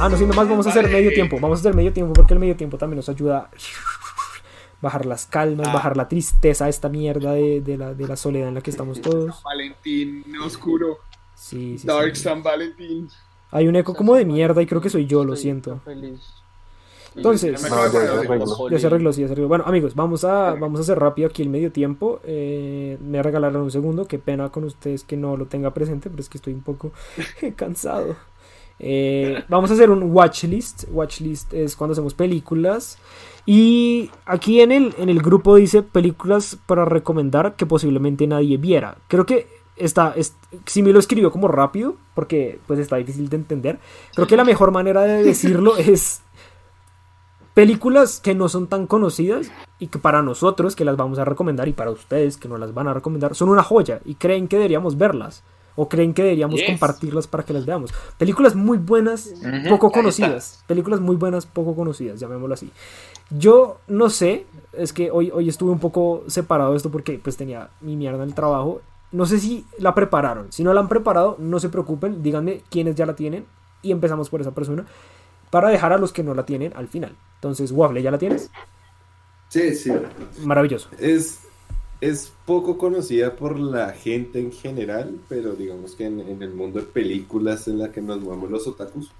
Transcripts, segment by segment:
Ah, no siendo más, vamos a hacer medio tiempo. Vamos a hacer medio tiempo porque el medio tiempo también nos ayuda a bajar las calmas, Ah. bajar la tristeza, esta mierda de, de la, de la soledad en la que estamos todos. Valentín oscuro. Sí, sí, Dark sí. San Valentín. Hay un eco como de mierda y creo que soy yo, lo siento. Feliz. Entonces, No, arregló. Ya se arregló, sí, ya se arregló. Bueno, amigos, vamos a, vamos a hacer rápido aquí el medio tiempo. Eh, me regalaron un segundo. Qué pena con ustedes que no lo tenga presente, pero es que estoy un poco cansado. Eh, vamos a hacer un watchlist. Watchlist es cuando hacemos películas. Y aquí en el, en el grupo dice películas para recomendar que posiblemente nadie viera. Creo que está, es, si me lo escribió como rápido, porque pues está difícil de entender. Creo que la mejor manera de decirlo es películas que no son tan conocidas y que para nosotros que las vamos a recomendar y para ustedes que no las van a recomendar son una joya y creen que deberíamos verlas o creen que deberíamos Yes. compartirlas para que las veamos. Películas muy buenas, Ujú, poco ahí conocidas. Películas muy buenas, poco conocidas, llamémoslo así. Yo no sé, es que hoy, hoy estuve un poco separado de esto porque pues tenía mi mierda en el trabajo. No sé si la prepararon. Si no la han preparado, no se preocupen, díganme quiénes ya la tienen y empezamos por esa persona para dejar a los que no la tienen al final. Entonces, Waffle, ¿ya la tienes? Sí, sí. Maravilloso. Es, es poco conocida por la gente en general, pero digamos que en, en el mundo de películas en la que nos movemos los otakus,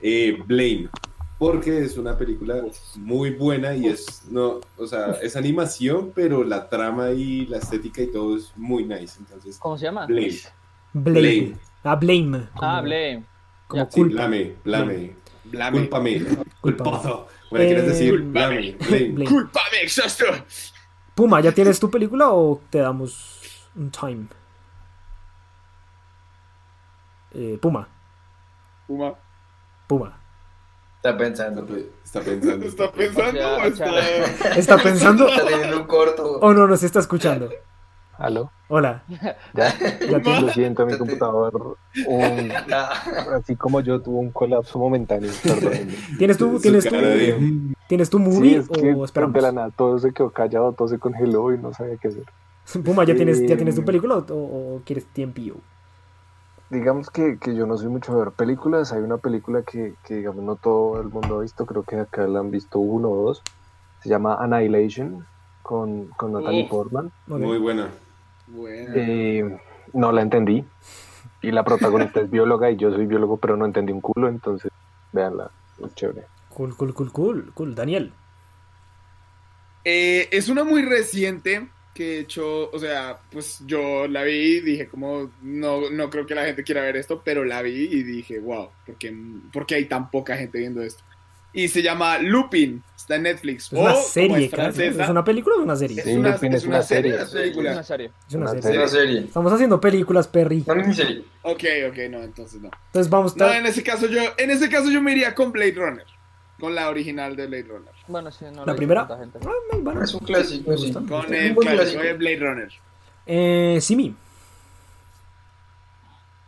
eh, Blame. Porque es una película muy buena y es, no, o sea, es animación, pero la trama y la estética y todo es muy nice. Entonces, ¿Cómo se llama? Blame. Blame. Blame. Ah, Blame. Como, Ah, Blame. como Ya. Sí, culpa. blame, blame. Blame. Cúlpame. Culpame. Culposo. Bueno, Eh, quieres decir blame, blame. Blame. ¡Culpame, exhausto! Puma, ¿ya tienes tu película o te damos un time? Eh, Puma, Puma. Puma. Está Está, pensando. pe- está pensando. ¿Está pensando O o sea, está...? ¿Está pensando Está teniendo un corto. o no nos está escuchando? ¿Aló? Hola. ¿Ya? Ya te- Lo siento, mi computador, un- así como yo, tuvo un colapso momentáneo. perdónenme. ¿Tienes tu, tienes tu, tienes tu Sí, movie es que o esperamos? de la nada todo se quedó callado, todo se congeló y no sabía qué hacer. Puma, ¿ya tienes, ¿ya Eh, tienes tu película o, o quieres tiempillo? Digamos que, que yo no soy mucho de ver películas. Hay una película que, que, digamos, no todo el mundo ha visto. Creo que acá la han visto uno o dos. Se llama Annihilation con, con Natalie. Portman. Muy buena. Bueno. Eh, no la entendí. Y la protagonista es bióloga y yo soy biólogo, pero no entendí un culo. Entonces, véanla. Es chévere. Cool, cool, cool, cool, cool. Daniel. Eh, es una muy reciente que de hecho, o sea, pues yo la vi y dije como, no, no creo que la gente quiera ver esto, pero la vi y dije, wow, ¿por qué, por qué hay tan poca gente viendo esto? Y se llama Lupin, está en Netflix. Es una o, serie, es claro. francesa, ¿Es una película o una serie? es Sí, una, Lupin es es una una serie, serie. es una una serie. Es una Una serie. es una serie. Estamos haciendo películas, Perry. Una. Ok, ok, no, entonces no. Entonces vamos No, a... en ese caso yo, en ese caso yo me iría con Blade Runner, con la original de Blade Runner, Bueno, sí, no ¿La primera? gente. Ah, bueno. Es un clásico, Me sí. gusta. con el clásico de Blade Runner. Eh, Simi.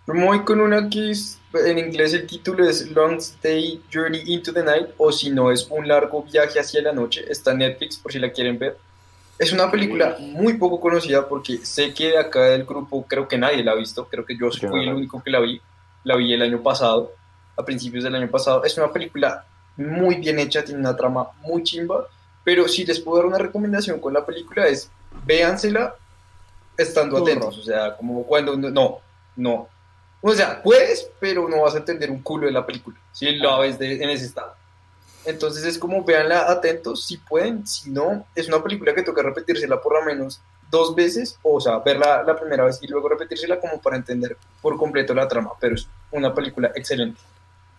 Muy con una que es- en inglés el título es Long Stay Journey into the Night o si no es un largo viaje hacia la noche. Está en Netflix por si la quieren ver. Es una película muy poco conocida porque sé que de acá del grupo creo que nadie la ha visto. Creo que yo fui el único que la vi. La vi el año pasado, a principios del año pasado. Es una película muy bien hecha, tiene una trama muy chimba. Pero si les puedo dar una recomendación con la película es véansela estando Turro. atentos. O sea, como cuando uno- no, no. O sea, puedes, pero no vas a entender un culo de la película si la ves de- en ese estado. Entonces es como véanla atentos si pueden, si no, es una película que toca repetírsela por lo menos dos veces, o sea, verla la primera vez y luego repetírsela como para entender por completo la trama, pero es una película excelente.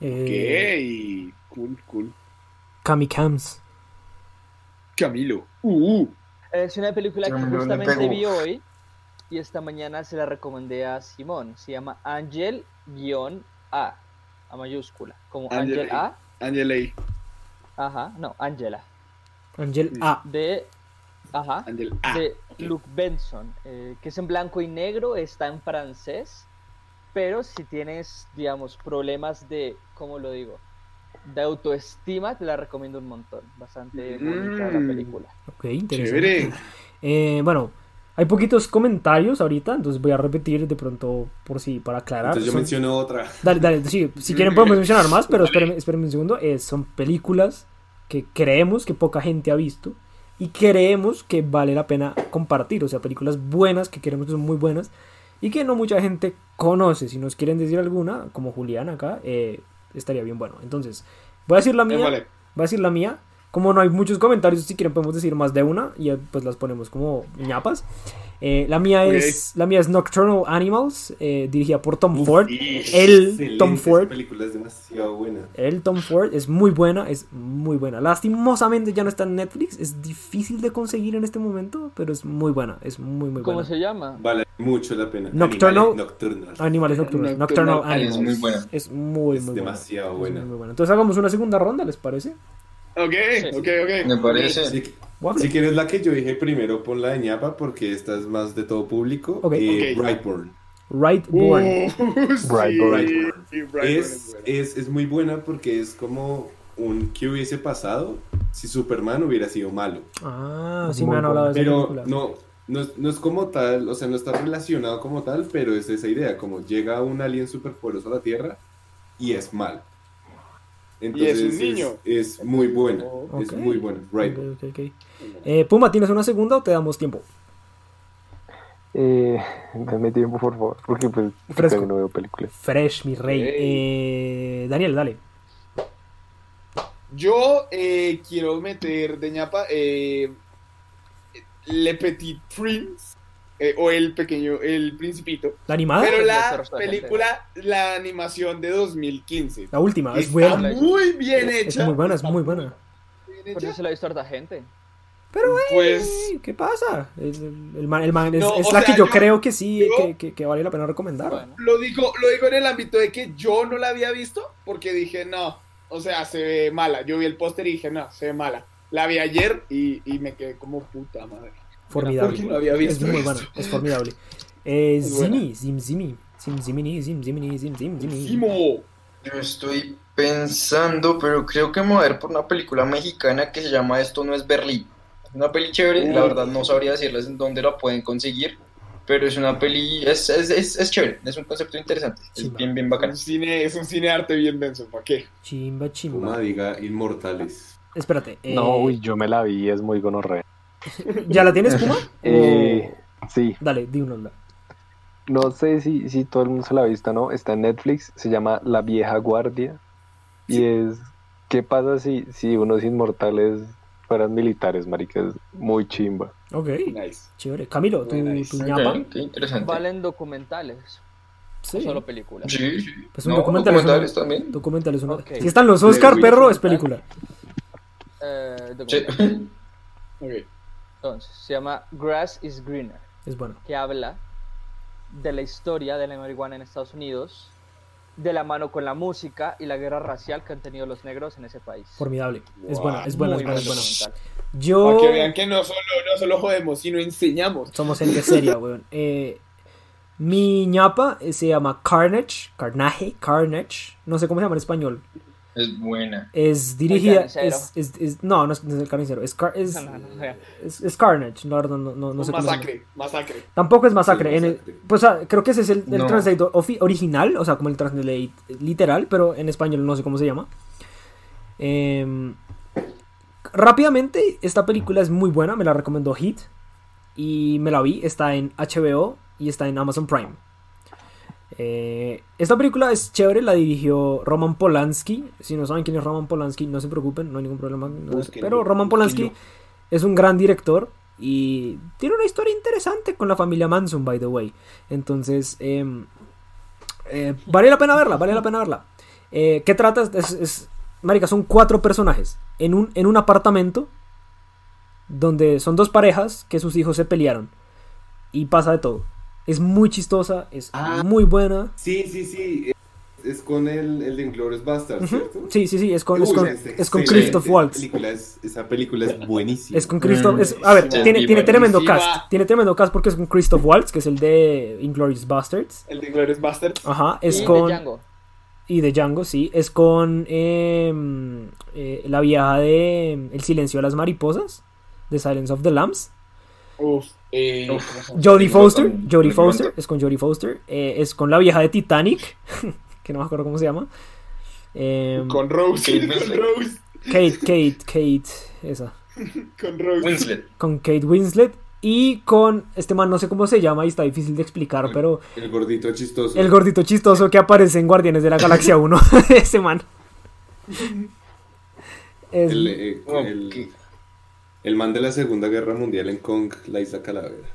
Eh, Ok, cool, cool. Kami Cams. Camilo. Uh, uh. Es una película que justamente vi hoy y esta mañana se la recomendé a Simón. Se llama Angel-A, a mayúscula. Como Angel Angel A. Angel Ajá, no, Angela. Angel A. De. Ajá. A. Angel A. de Luke Benson, eh, que es en blanco y negro, está en francés Pero si tienes, digamos, problemas de, ¿cómo lo digo? De autoestima, te la recomiendo un montón. Bastante bonita la Mm. película. Ok, interesante. Eh, bueno, hay poquitos comentarios ahorita, entonces voy a repetir de pronto por si, para aclarar. Entonces yo Son- menciono otra. Dale, dale, sí, si quieren podemos mencionar más, pero espérenme, espérenme un segundo. Eh, son películas que creemos que poca gente ha visto y creemos que vale la pena compartir. O sea, películas buenas que creemos que son muy buenas y que no mucha gente conoce. Si nos quieren decir alguna, como Julián acá, eh, estaría bien bueno. Entonces, voy a decir la mía. Eh, vale. Voy a decir la mía. Como no hay muchos comentarios, si quieren podemos decir más de una y ya, pues las ponemos como ñapas. Eh, la mía es la mía es Nocturnal Animals, eh, dirigida por Tom Uf, Ford. El Tom Ford. Esa película es demasiado buena. El Tom Ford es muy buena, es muy buena. Lastimosamente ya no está en Netflix, es difícil de conseguir en este momento, pero es muy buena, es muy muy ¿Cómo buena. se llama? Vale mucho la pena. Nocturnal- Animales nocturnos. Animales nocturnos, Nocturnal Nocturnal Animals. Es muy buena. Es muy Es muy demasiado buena. Buena. Entonces hagamos una segunda ronda, ¿les parece? Ok, ok, ok. Me parece. Si, si quieres la que yo dije primero, pon la de ñapa porque esta es más de todo público. Ok. Eh, Ok. Brightburn. Right Born. Uh, sí, Es, es, es muy buena porque es como un que hubiese pasado si Superman hubiera sido malo. Ah, sí Muy me han hablado de esa Pero película. no, no, es- no es como tal, o sea, no está relacionado como tal, pero es esa idea, como llega un alien superpoderoso a la Tierra y es malo. Entonces un niño. Es, muy buena, es muy buena. Right. Eh, Puma, ¿tienes una segunda o te damos tiempo? Eh, dame tiempo, por favor, porque pues Fresco. no veo películas. Fresh, mi rey. Eh, Daniel, dale. Yo eh, quiero meter de ñapa eh, Le Petit Prince eh, o el pequeño, el principito. ¿La animada? Pero Pues, la película, la animación de 2015. La última, es Está buena. muy bien Es hecha. muy buena, es muy buena. Por eso se la ha visto harta gente. Pero, Pues eh, ¿qué pasa? El, el- el man, el man es, No, es la sea, que yo yo- creo que sí, yo- que, que- que vale la pena recomendar. Bueno, lo digo, lo digo en el ámbito de que yo no la había visto porque dije, no, o sea, se ve mala. Yo vi el póster y dije, no, se ve mala. La vi ayer y, y me quedé como puta madre. Formidable. Porque no había Es visto muy esto. buena, es formidable. Eh, Es. Zimi, Zim Zimi. Zim Zimini, Zim Zimini, Zim Zim Zimi. Simo. Yo estoy pensando, pero creo que me voy a ver por una película mexicana que se llama Esto no es Berlín. Es una peli chévere, la verdad no sabría decirles en dónde la pueden conseguir, pero es una peli, es, es, es, es chévere, es un concepto interesante, es Chimba. bien, bien Es bacana. un cine, es un cine arte bien denso, ¿para qué? Chimba, chimba. Puma diga Inmortales. Espérate. eh, No, uy, yo me la vi, es muy gonorrea. ¿Ya la tienes, Puma? Eh, O- sí, Dale, di una. no sé si, si todo el mundo se la ha visto, ¿no? Está en Netflix, se llama La Vieja Guardia. Y es, ¿qué pasa si, si unos inmortales fueran militares, marica? Es muy chimba. Ok, Nice. chévere. Camilo, tu, Buena, nice. tu ñapa. Ok, qué interesante. ¿Valen documentales Sí. o solo películas? Sí, sí. Pues un No, documental una- documentales también. Documental es una. Ok. Si están los Oscar, perro, es película. Eh, Sí. documental. Entonces, se llama Grass is Greener, Es bueno. que habla de la historia de la marihuana en Estados Unidos, de la mano con la música y la guerra racial que han tenido los negros en ese país. Formidable. Es Wow, buena, es buena, es Muy buena, buen es buena. documental. Yo. Para que vean que no solo, no solo jodemos, sino enseñamos. Somos gente seria, weón. Eh, mi ñapa eh, se llama Carnage. Carnage. Carnage. No sé cómo se llama en español. Es buena. Es dirigida. Es, es, es- no, no es, no es el carnicero. Es, car- es, No, no, no, es, es Carnage. No, no, no sé cómo se llama. masacre, masacre. Tampoco es masacre. Sí, en el- pues creo que ese es el, el No. translate ofi- original, o sea, como el translate literal, pero en español no sé cómo se llama. Em, rápidamente, esta película es muy buena, me la recomendó Hit y me la vi, está en HBO y está en Amazon Prime. Eh, esta película es chévere, la dirigió Roman Polanski. Si no saben quién es Roman Polanski, no se preocupen, no hay ningún problema. no- pero Roman Polanski es un gran director y tiene una historia interesante con la familia Manson, by the way. Entonces, em, eh, vale la pena verla, vale la pena verla. Eh, ¿Qué trata? Es, es- marica, son cuatro personajes en un, en un apartamento donde son dos parejas que sus hijos se pelearon y pasa de todo. Es muy chistosa, es Ah. muy buena. Sí, sí, sí. es con el, el de Inglourious Basterds, ¿cierto? Sí, sí, sí, es con, es con, es es con Christoph Waltz. película, es- esa película es buenísima. Es con Christoph. Mm, es- a ver, tiene, tiene tremendo cast. Tiene tremendo cast porque es con Christoph Waltz, que es el de Inglorious Bastards. El de Glorious Bastards. Ajá, es y con. de Django. Y de Django, sí. Es con eh, eh, la vieja de El silencio de las mariposas. The Silence of the Lambs. Uf. Eh. Jodie Foster. Jodie Foster. Es con Jodie Foster. Eh, es con la vieja de Titanic. que no me acuerdo cómo se llama. Eh, Con Rose. Kate Con. Rose. Kate, Kate, Kate. Esa. Con Rose. Winslet. Con Kate Winslet. Y con este man, no sé cómo se llama y está difícil de explicar, pero El gordito chistoso. el gordito chistoso que aparece en Guardianes de la Galaxia 1. ese man. Es- El, eh, el- Ok. El man de la Segunda Guerra Mundial en Kong, la isla Calavera.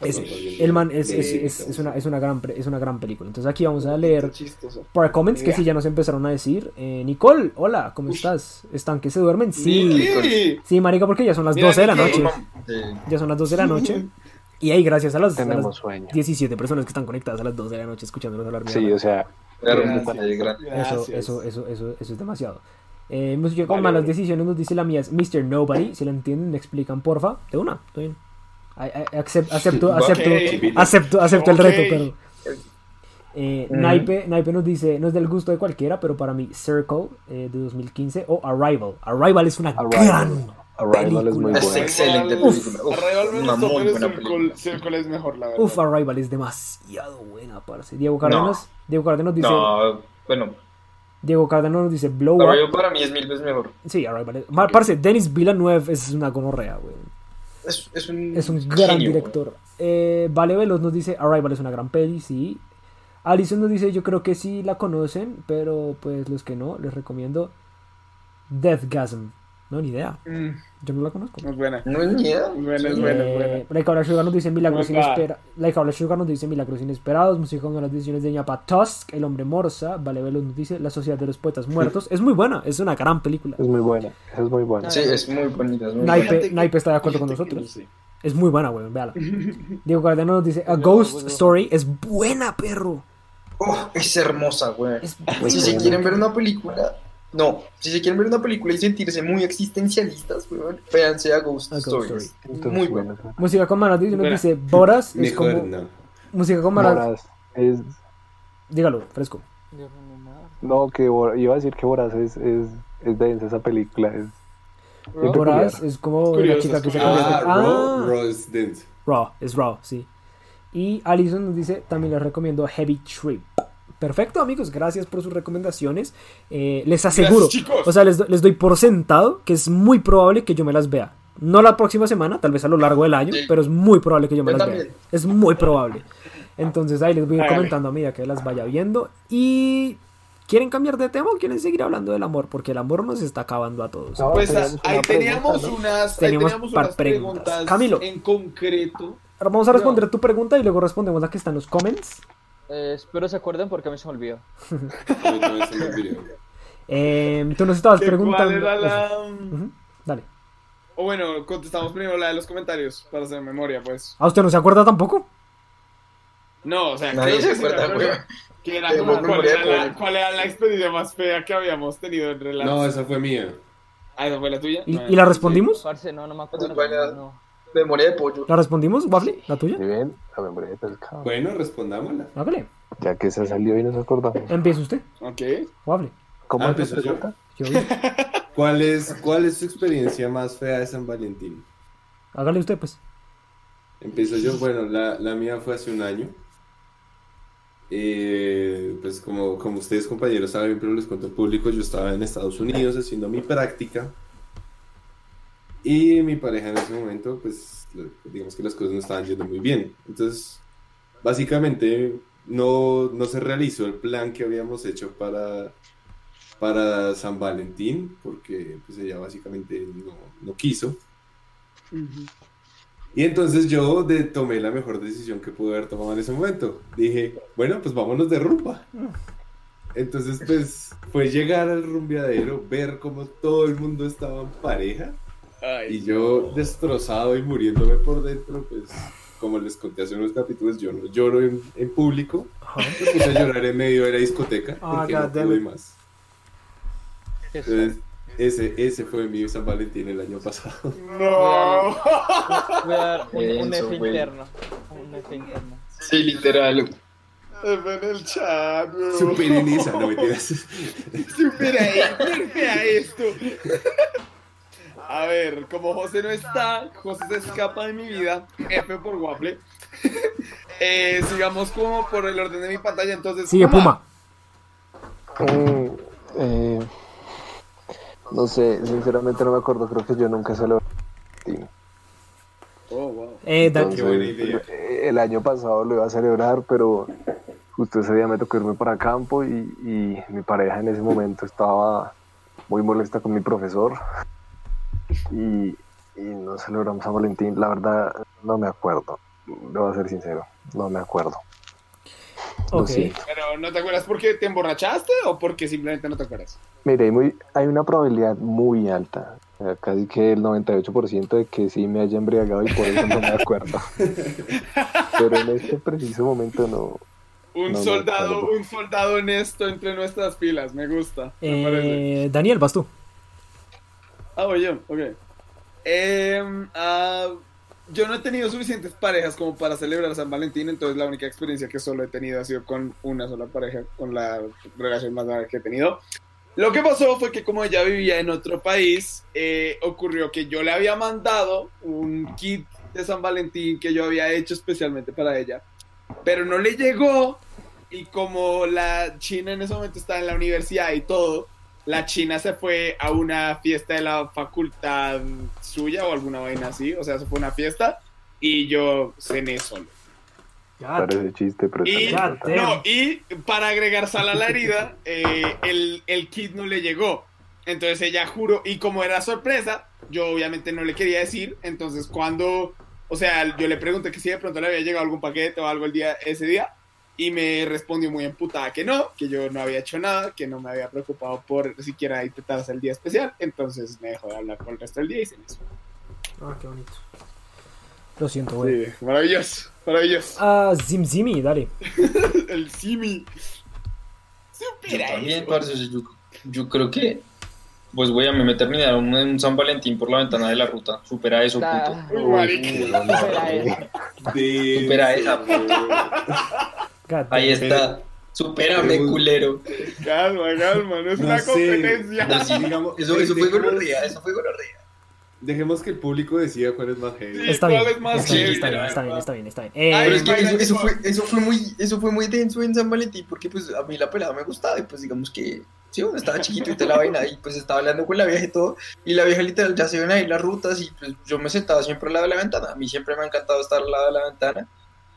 es- el man es, es- es- es una, es, una gran, pre- es una gran película. Entonces aquí vamos a leer para comments que sí ya nos empezaron a decir. Eh, Nicole, hola, ¿cómo estás? ¿Están que se duermen? Sí. Sí. Sí, marica, porque ya son las Mira, 12 de la noche. Ya son las 12 de la noche. Y ahí gracias a las, a las Tenemos sueño. 17 personas que están conectadas a las 12 de la noche escuchándonos hablar. Sí, o sea, Hermoso, Gracias. gran- Eso, Gracias. eso, eso, eso, eso es demasiado. Eh, música con Vale, malas decisiones nos dice la mía es Mr. Nobody. Si la entienden, me explican, porfa. De una, estoy bien. Accept- acepto, acepto, Ok. acepto, acepto el reto, pero. Eh, Ujú. Naipe, Naipe nos dice, no es del gusto de cualquiera, pero para mí Circle eh, de 2015 o Arrival. Arrival es una Arrival. gran Arrival es muy película. Es buena. excelente película. Uf, Arrival me gustó, pero buena Circle, película. Circle es mejor, la verdad. Uf, Arrival es demasiado buena, parce. Diego Cárdenas, Diego Cárdenas dice, No, bueno, Diego Cárdenas nos dice Blow para, Up. para mí es mil veces mejor. Sí, Arrival. es- Ma- Parce, Denis Villeneuve es una gonorrea, güey. Es, es un, Es un gran genio, director. Eh, vale Veloz nos dice Arrival es una gran peli, sí. Alison nos dice yo creo que sí la conocen, pero pues los que no, les recomiendo Deathgasm. No, ni idea. Mm, Yo no la conozco. no es buena. No es ni idea. Es buena, es buena, es buena. Like Habla Sugar nos dice Milagros Oh inesperados. Like Habla Sugar nos dice Milagros inesperados. Música con las decisiones de ñapa Tusk. El hombre morsa. Vale Veloz nos dice La sociedad de los poetas muertos. Es muy buena, es una gran película. es muy buena. Es muy buena. Sí, es muy bonita. Es muy Naipe, buena. Fíjate Naipe está de acuerdo con nosotros. Es muy buena, weón, véala. Diego Cárdenas nos dice A Ghost Story es buena, perro. Oh, es hermosa, güey. Es Si se quieren ver una película, no, si se quieren ver una película y sentirse muy existencialistas, weón, véanse a Ghost, A Ghost Stories. Entonces, muy bueno, buena. Música con nos Buena. dice Boras es Mejor como no. música con malas. Boras es. Dígalo, fresco. No, que Bor- iba a decir que Boras es, es, es densa esa película. Es, es. Boras es como Es curioso, la chica es que se. Ah, Ah, Raw, Raw is dense. Raw, es Raw, sí. Y Alison nos dice, también les recomiendo Heavy Trip. Perfecto, amigos, gracias por sus recomendaciones. Eh, les aseguro, Gracias, o sea, les, les doy por sentado que es muy probable que yo me las vea. No la próxima semana, tal vez a lo largo del año, Sí. pero es muy probable que yo me Yo las también. vea. Es muy probable. Entonces ahí les voy a ir comentando a medida que las vaya viendo. Y ¿quieren cambiar de tema o quieren seguir hablando del amor? Porque el amor nos está acabando a todos. No, Pues teníamos ahí una teníamos pregunta, ¿no? unas, ahí Teníamos teníamos par unas preguntas. preguntas Camilo. en concreto. Vamos a responder tu pregunta y luego respondemos la que está en los comments. Eh, espero se acuerden porque a mí se me olvidó. A mí también se me olvidó. Eh, tú nos estabas ¿Qué- preguntando. ¿Cuál era la...? Dale. O bueno, contestamos primero la de los comentarios para hacer memoria, pues. ¿A usted no se acuerda tampoco? No, o sea, Nadie creo se que sí me acuerda, güey. que era Tenemos como cuál era, la, cuál era la experiencia más fea que habíamos tenido en relación. No, esa fue mía. Ah, ¿esa fue la tuya? ¿Y, No, y la sí. respondimos? Parce, no, no me acuerdo. No. Memoria de pollo. ¿La respondimos, Waffle? ¿La tuya? Si bien, la memoria de pescado. Bueno, respondámosla. Hágale. Ya que se salió y nos acordamos. Empieza usted, Ok. Waffle. ¿Cómo Ah, empiezo yo. Yo- ¿Cuál es, ¿Cuál es su experiencia más fea de San Valentín? Hágale usted, pues. Empiezo yo, bueno, la, la mía fue hace un año. Eh, pues como, como ustedes compañeros saben, pero les cuento al público, yo estaba en Estados Unidos haciendo mi práctica y mi pareja en ese momento, pues digamos que las cosas no estaban yendo muy bien. Entonces, básicamente no, no se realizó el plan que habíamos hecho para, para San Valentín, porque pues ella básicamente no, no quiso. Y entonces yo de- tomé la mejor decisión que pude haber tomado en ese momento. Dije, bueno, pues vámonos de rumba. Entonces, pues, fue llegar al rumbeadero, ver cómo todo el mundo estaba en pareja Ay, y yo destrozado y muriéndome por dentro, pues, como les conté hace unos capítulos, yo no lloro en, en público. Me puse a llorar en medio de la discoteca Ah, porque no God damn pude más. Entonces, ese, ese fue mi San Valentín el año pasado. No. Voy a dar un, un F interno. Un F interno. Sí, literal. F en el chat. Superen esa, no mentiras. Supera ahí, vea esto. A ver, como José no está, José se escapa de mi vida. F por Waffle. Eh, sigamos como por el orden de mi pantalla. Entonces, Sigue Puma. Mm, eh, no sé, sinceramente no me acuerdo, creo que yo nunca se lo... Oh, wow. Eh, Entonces, buena idea. eh, el año pasado lo iba a celebrar, pero justo ese día me tocó irme para campo y, y mi pareja en ese momento estaba muy molesta con mi profesor y, y no celebramos San Valentín. La verdad, no me acuerdo. Debo a ser sincero, no me acuerdo. Lo Ok. siento. Pero ¿no te acuerdas porque te emborrachaste o porque simplemente no te acuerdas? Mire, hay, muy, hay una probabilidad muy alta, casi que el 98% de que sí me haya embriagado y por eso no me acuerdo. Pero en este preciso momento no. Un No soldado, un soldado honesto entre nuestras filas, me gusta. Me. Eh, Daniel, vas tú. Ah, voy yo, ok. Em, ah, yo no he tenido suficientes parejas como para celebrar San Valentín, entonces la única experiencia que solo he tenido ha sido con una sola pareja, con la relación más larga que he tenido. Lo que pasó fue que como ella vivía en otro país, eh, ocurrió que yo le había mandado un kit de San Valentín que yo había hecho especialmente para ella, pero no le llegó y como la China en ese momento estaba en la universidad y todo, la China se fue a una fiesta de la facultad suya o alguna vaina así, o sea, se fue a una fiesta y yo cené solo. Parece chiste, pero Y, no, y para agregar sal a la herida, eh, el, el kit no le llegó. Entonces ella juró, y como era sorpresa, yo obviamente no le quería decir. Entonces cuando, o sea, yo le pregunté que si de pronto le había llegado algún paquete o algo el día, ese día, y me respondió muy emputada que no, que yo no había hecho nada, que no me había preocupado por siquiera intentar hacer el día especial. Entonces me dejó de hablar por el resto del día y se me hizo. Ah, qué bonito. Lo siento, güey. Sí, maravilloso, maravilloso. Ah, Zim Zimi, dale. El simi. Yo Supera también, eso. parce, yo, yo creo que pues voy a me terminar un, un San Valentín por la ventana de la ruta. Supera eso, puto. Ah, Uy, marica. Supera eso. De- Supera esa. Ahí está. Supérame, culero. Calma, calma, no es No una sé. competencia. No, sí, digamos, Eso, eso fue gonorrea, eso fue gonorrea. Dejemos que el público decida cuál es más heavy. Sí. Está ¿Cuál bien, es más está bien, está bien, está bien, está bien, está bien. Eh, Ay, Pero es que eso, eso fue, eso, fue muy, eso fue muy denso en San Valentín, porque pues a mí la pelada me gustaba y pues digamos que, sí, uno estaba chiquito y te la vaina y pues estaba hablando con la vieja y todo, y la vieja literal ya se ven ahí las rutas y pues yo me sentaba siempre al lado de la ventana, a mí siempre me ha encantado estar al lado de la ventana,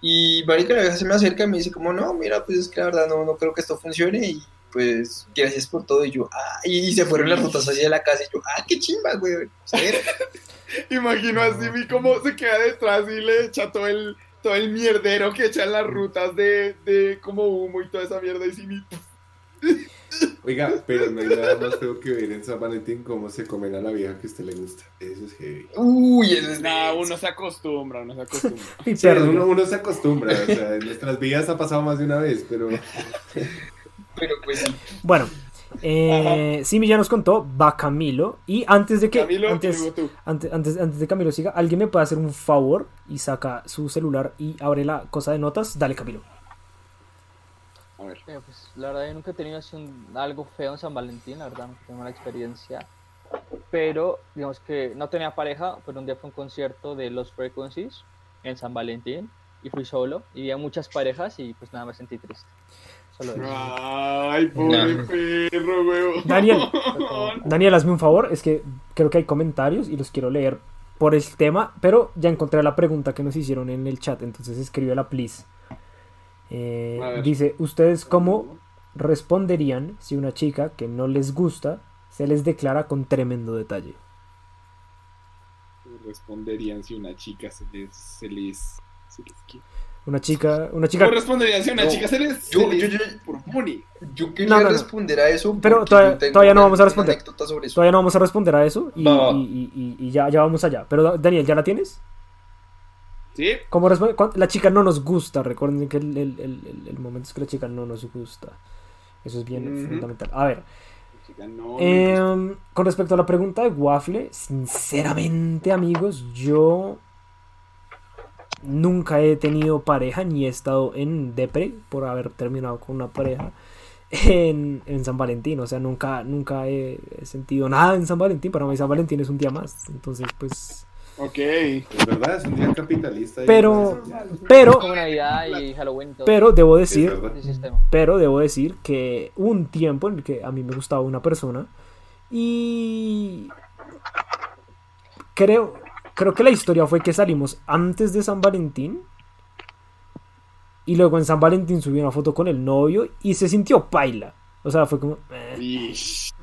y marica se me acerca y me dice como, no, mira, pues es que la verdad no, no creo que esto funcione y pues gracias por todo, y yo, ah, y, se fueron las rutas hacia la casa y yo, ah, qué chimba, güey, Imagino a Simi cómo se queda detrás y le echa todo el, todo el mierdero que echan las rutas de, de como humo y toda esa mierda. Y Simi, Oiga, pero no hay nada más feo que ver en San Valentín cómo se comen a la vieja que a usted le gusta. Eso es heavy. uy, eso es nada, uno se acostumbra, uno se acostumbra. Sí, uno, uno se acostumbra, o sea, en nuestras vidas ha pasado más de una vez, pero pero pues sí. Bueno, eh, Simi ya nos contó, va Camilo. Y antes de que. Camilo, antes, luego tú. antes, antes, antes de Camilo siga, ¿alguien me puede hacer un favor y saca su celular y abre la cosa de notas? Dale, Camilo. A ver. Eh, pues, la verdad, yo nunca he tenido así un- algo feo en San Valentín, la verdad, no tengo mala experiencia. Pero, digamos que no tenía pareja, pero un día fue un concierto de Los Frequencies en San Valentín y fui solo y vi a muchas parejas y pues nada, me sentí triste. Solo eso. Ay, pobre No. perro, weón. Daniel. Daniel, hazme un favor. Es que creo que hay comentarios y los quiero leer por el tema. Pero ya encontré la pregunta que nos hicieron en el chat. Entonces escríbela, please. Eh, dice: ¿Ustedes cómo responderían si una chica que no les gusta se les declara con tremendo detalle? responderían si una chica se les... Se les, se les ¿qué? Una chica. Una chica. ¿Cómo responderían si una No, chica se les... yo- se les yo- yo-? Yo quería No, no, no. responder a eso. Pero todavía- todavía no una- vamos a responder. anécdota sobre eso. Todavía no vamos a responder a eso. Y- y ya, ya vamos allá. Pero Daniel, ¿ya la tienes? ¿Sí? Como la chica no nos gusta, recuerden que el, el- el- el- el momento es que la chica no nos gusta. Eso es bien fundamental. A ver, no, eh, no con respecto a la pregunta de Waffle, sinceramente amigos, yo nunca he tenido pareja ni he estado en depre por haber terminado con una pareja en, en San Valentín. O sea, nunca, nunca he, he sentido nada en San Valentín. Para mí San Valentín es un día más. Entonces, pues... Ok. Es verdad, es un día capitalista. y Pero, pero, Como Navidad y Halloween. y todo. pero debo decir... Pero debo decir que hubo un tiempo en el que a mí me gustaba una persona y creo, creo que la historia fue que salimos antes de San Valentín y luego en San Valentín subí una foto con el novio y se sintió paila. O sea, fue como... eh,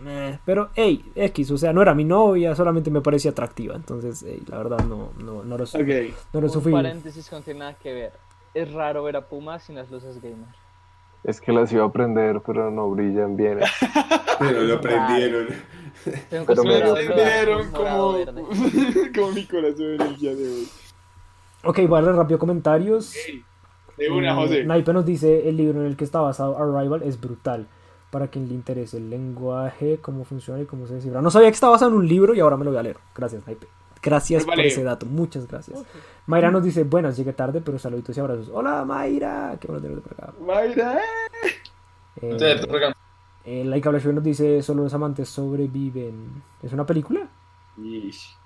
eh, pero, hey, X, o sea, no era mi novia, solamente me parecía atractiva. Entonces, ey, la verdad, no, no, no lo, su- Ok. no lo Un sufrí. paréntesis que no tiene nada que ver. Es raro ver a Puma sin las luces gamer. Es que las iba a prender, pero no brillan bien. Pero lo aprendieron. Tengo Pero me- entendieron morado, como, mi corazón el día de hoy. Ok, voy a darle rápido comentarios. Ey, De una, José. Naipe nos dice el libro en el que está basado Arrival es brutal. Para quien le interese el lenguaje, cómo funciona y cómo se descifra. No sabía que estaba basado en un libro y ahora me lo voy a leer. Gracias, Naipe. Gracias Vale. por ese dato. Muchas gracias. Mayra nos dice, buenas, llegué tarde, pero saluditos y abrazos. Hola, Mayra. Qué bueno tenerte por acá. Mayra. Eh, Te regalo. eh, Laika Blasio nos dice, solo los amantes sobreviven. ¿Es una película? Ish.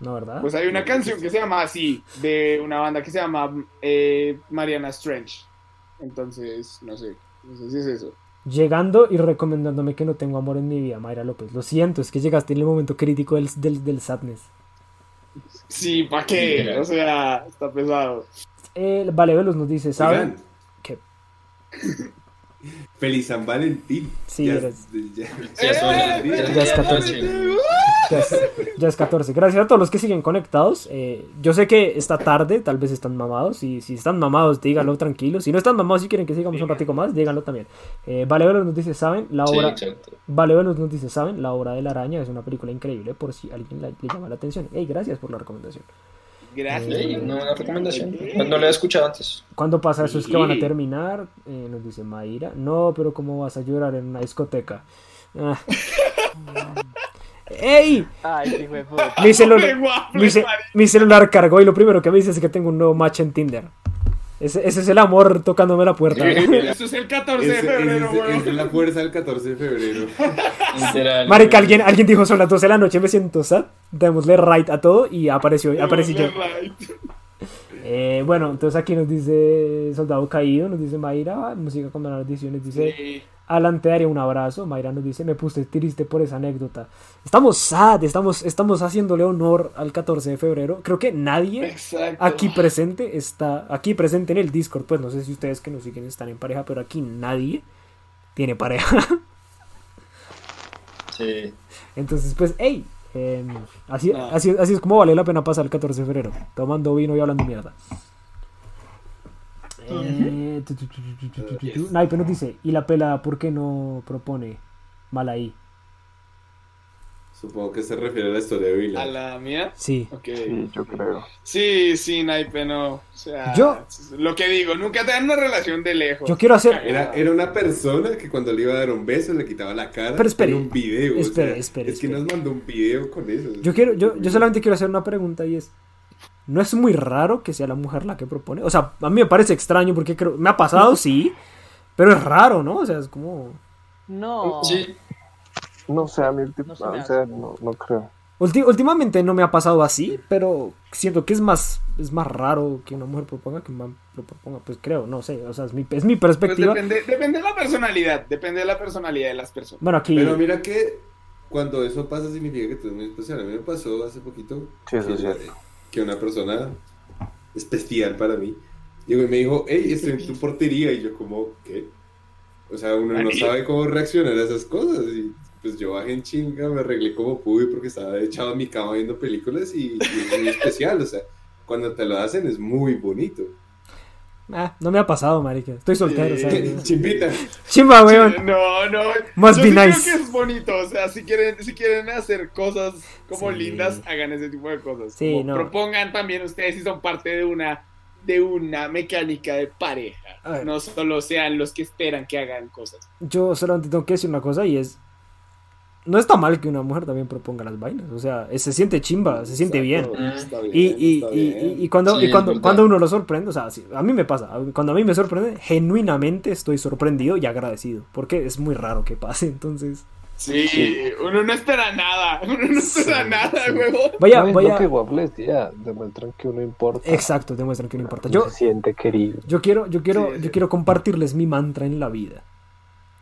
No, ¿verdad? Pues hay una canción que se llama así, de una banda que se llama eh, Mariana Strange. Entonces, no sé, no sé si es eso. Llegando y recomendándome que no tengo amor en mi vida, Mayra López. Lo siento, es que llegaste en el momento crítico del, del, del sadness. Sí, ¿para qué? O sea, está pesado. Eh, vale, Velos nos dice, ¿saben? ¿Qué? Feliz San Valentín. Sí, ya, eres- ya- Ya es hora, ya- ya es 14. Ya es, ya es 14. Gracias a todos los que siguen conectados. Eh, yo sé que está tarde, tal vez están mamados. Y si están mamados, díganlo tranquilo. Si no están mamados y quieren que sigamos un ratico más, díganlo también. Eh, vale, Velos nos dice, ¿saben? La obra... Vale, Velos nos dice, ¿saben? La obra de la araña es una película increíble por si a alguien la- le llama la atención. Hey, gracias por la recomendación. Gracias. Una buena recomendación. No, no la he escuchado antes. ¿Cuándo pasa eso? ¿Es que van a terminar? Eh, nos dice Mayra. No, pero ¿cómo vas a llorar en una discoteca? Ah. ¡Ey! Ay, qué hijo de puta. Mi celular, mi, ce- mi celular cargó y lo primero que me dice es que tengo un nuevo match en Tinder. Ese, ese es el amor tocándome la puerta. Eso es el 14 de febrero, ese- weón. esa es la fuerza del 14 de febrero. Marica, alguien, alguien dijo son las 12 de la noche, me siento sad. Démosle right a todo y apareció, aparecí yo. Right. Eh, bueno, entonces aquí nos dice Soldado Caído, nos dice Mayra, música con malas ediciones, dice Sí. Alan te daría un abrazo, Mayra nos dice, me puse triste por esa anécdota. Estamos sad, estamos, estamos haciéndole honor al 14 de febrero. Creo que nadie Exacto. aquí presente está, aquí presente en el Discord, pues no sé si ustedes que nos siguen están en pareja, pero aquí nadie tiene pareja. Sí. Entonces, pues, hey, em, así, No. así, así es como vale la pena pasar el 14 de febrero, tomando vino y hablando mierda. Eh. Naipe nos dice, ¿y la pelada por qué no propone Malaí? Supongo que se refiere a la historia de Vila. ¿A la mía? Sí. Okay. Sí, yo creo. Sí, sí, Naipe, no. O sea, yo. Lo que digo, nunca te dan una relación de lejos. Yo quiero hacer. Era, una persona que cuando le iba a dar un beso le quitaba la cara. Pero espere. En un video. Espere, o Es que nos mandó un video con eso. Yo quiero, yo, yo solamente quiero hacer una pregunta y es. ¿No es muy raro que sea la mujer la que propone? O sea, a mí me parece extraño porque creo, me ha pasado, sí, pero es raro, ¿no? O sea, es como... No. Sí. No sé, a mí, No se me o sea, hace. no, no creo. Ulti- últimamente no me ha pasado así, pero siento que es más, es más raro que una mujer proponga que un man lo proponga. Pues creo, no sé, o sea, es mi, es mi Pues perspectiva. depende, depende de la personalidad, depende de la personalidad de las personas. bueno, aquí... Pero mira que cuando eso pasa significa que tú eres muy especial. A mí me pasó hace poquito Sí, eso es cierto. Que una persona especial para mí llegó y me dijo, hey, estoy en tu portería. Y yo como, ¿qué? O sea, uno no sabe cómo reaccionar a esas cosas. Y pues yo bajé en chinga, me arreglé como pude porque estaba echado en mi cama viendo películas y, y es muy especial. O sea, cuando te lo hacen es muy bonito. Ah, no me ha pasado, marica. Estoy soltero, Sí. ¿sabes? Chimpita. Chimba, weón. No, no. Must yo be sí nice. creo que es bonito. O sea, si quieren, si quieren hacer cosas como Sí. lindas, hagan ese tipo de cosas. Sí, Como no. Propongan también ustedes si son parte de una de una mecánica de pareja. No solo sean los que esperan que hagan cosas. Yo solamente tengo que decir una cosa y es. No está mal que una mujer también proponga las vainas. O sea, se siente chimba, se siente bien. Está bien. Y, y, está y, bien. y- y cuando, Sí, y cuando, cuando uno lo sorprende, o sea, sí, a mí me pasa, cuando a mí me sorprende, genuinamente estoy sorprendido y agradecido, porque es muy raro que pase, entonces... Sí, uno no espera nada. Uno no espera Sí, nada, sí. huevón. Vaya, No, es vaya... lo que Waffle decía, demuestran que uno importa. Exacto, demuestran que no importa. Yo se siente querido. yo quiero, yo quiero, Sí, sí. yo quiero compartirles mi mantra en la vida.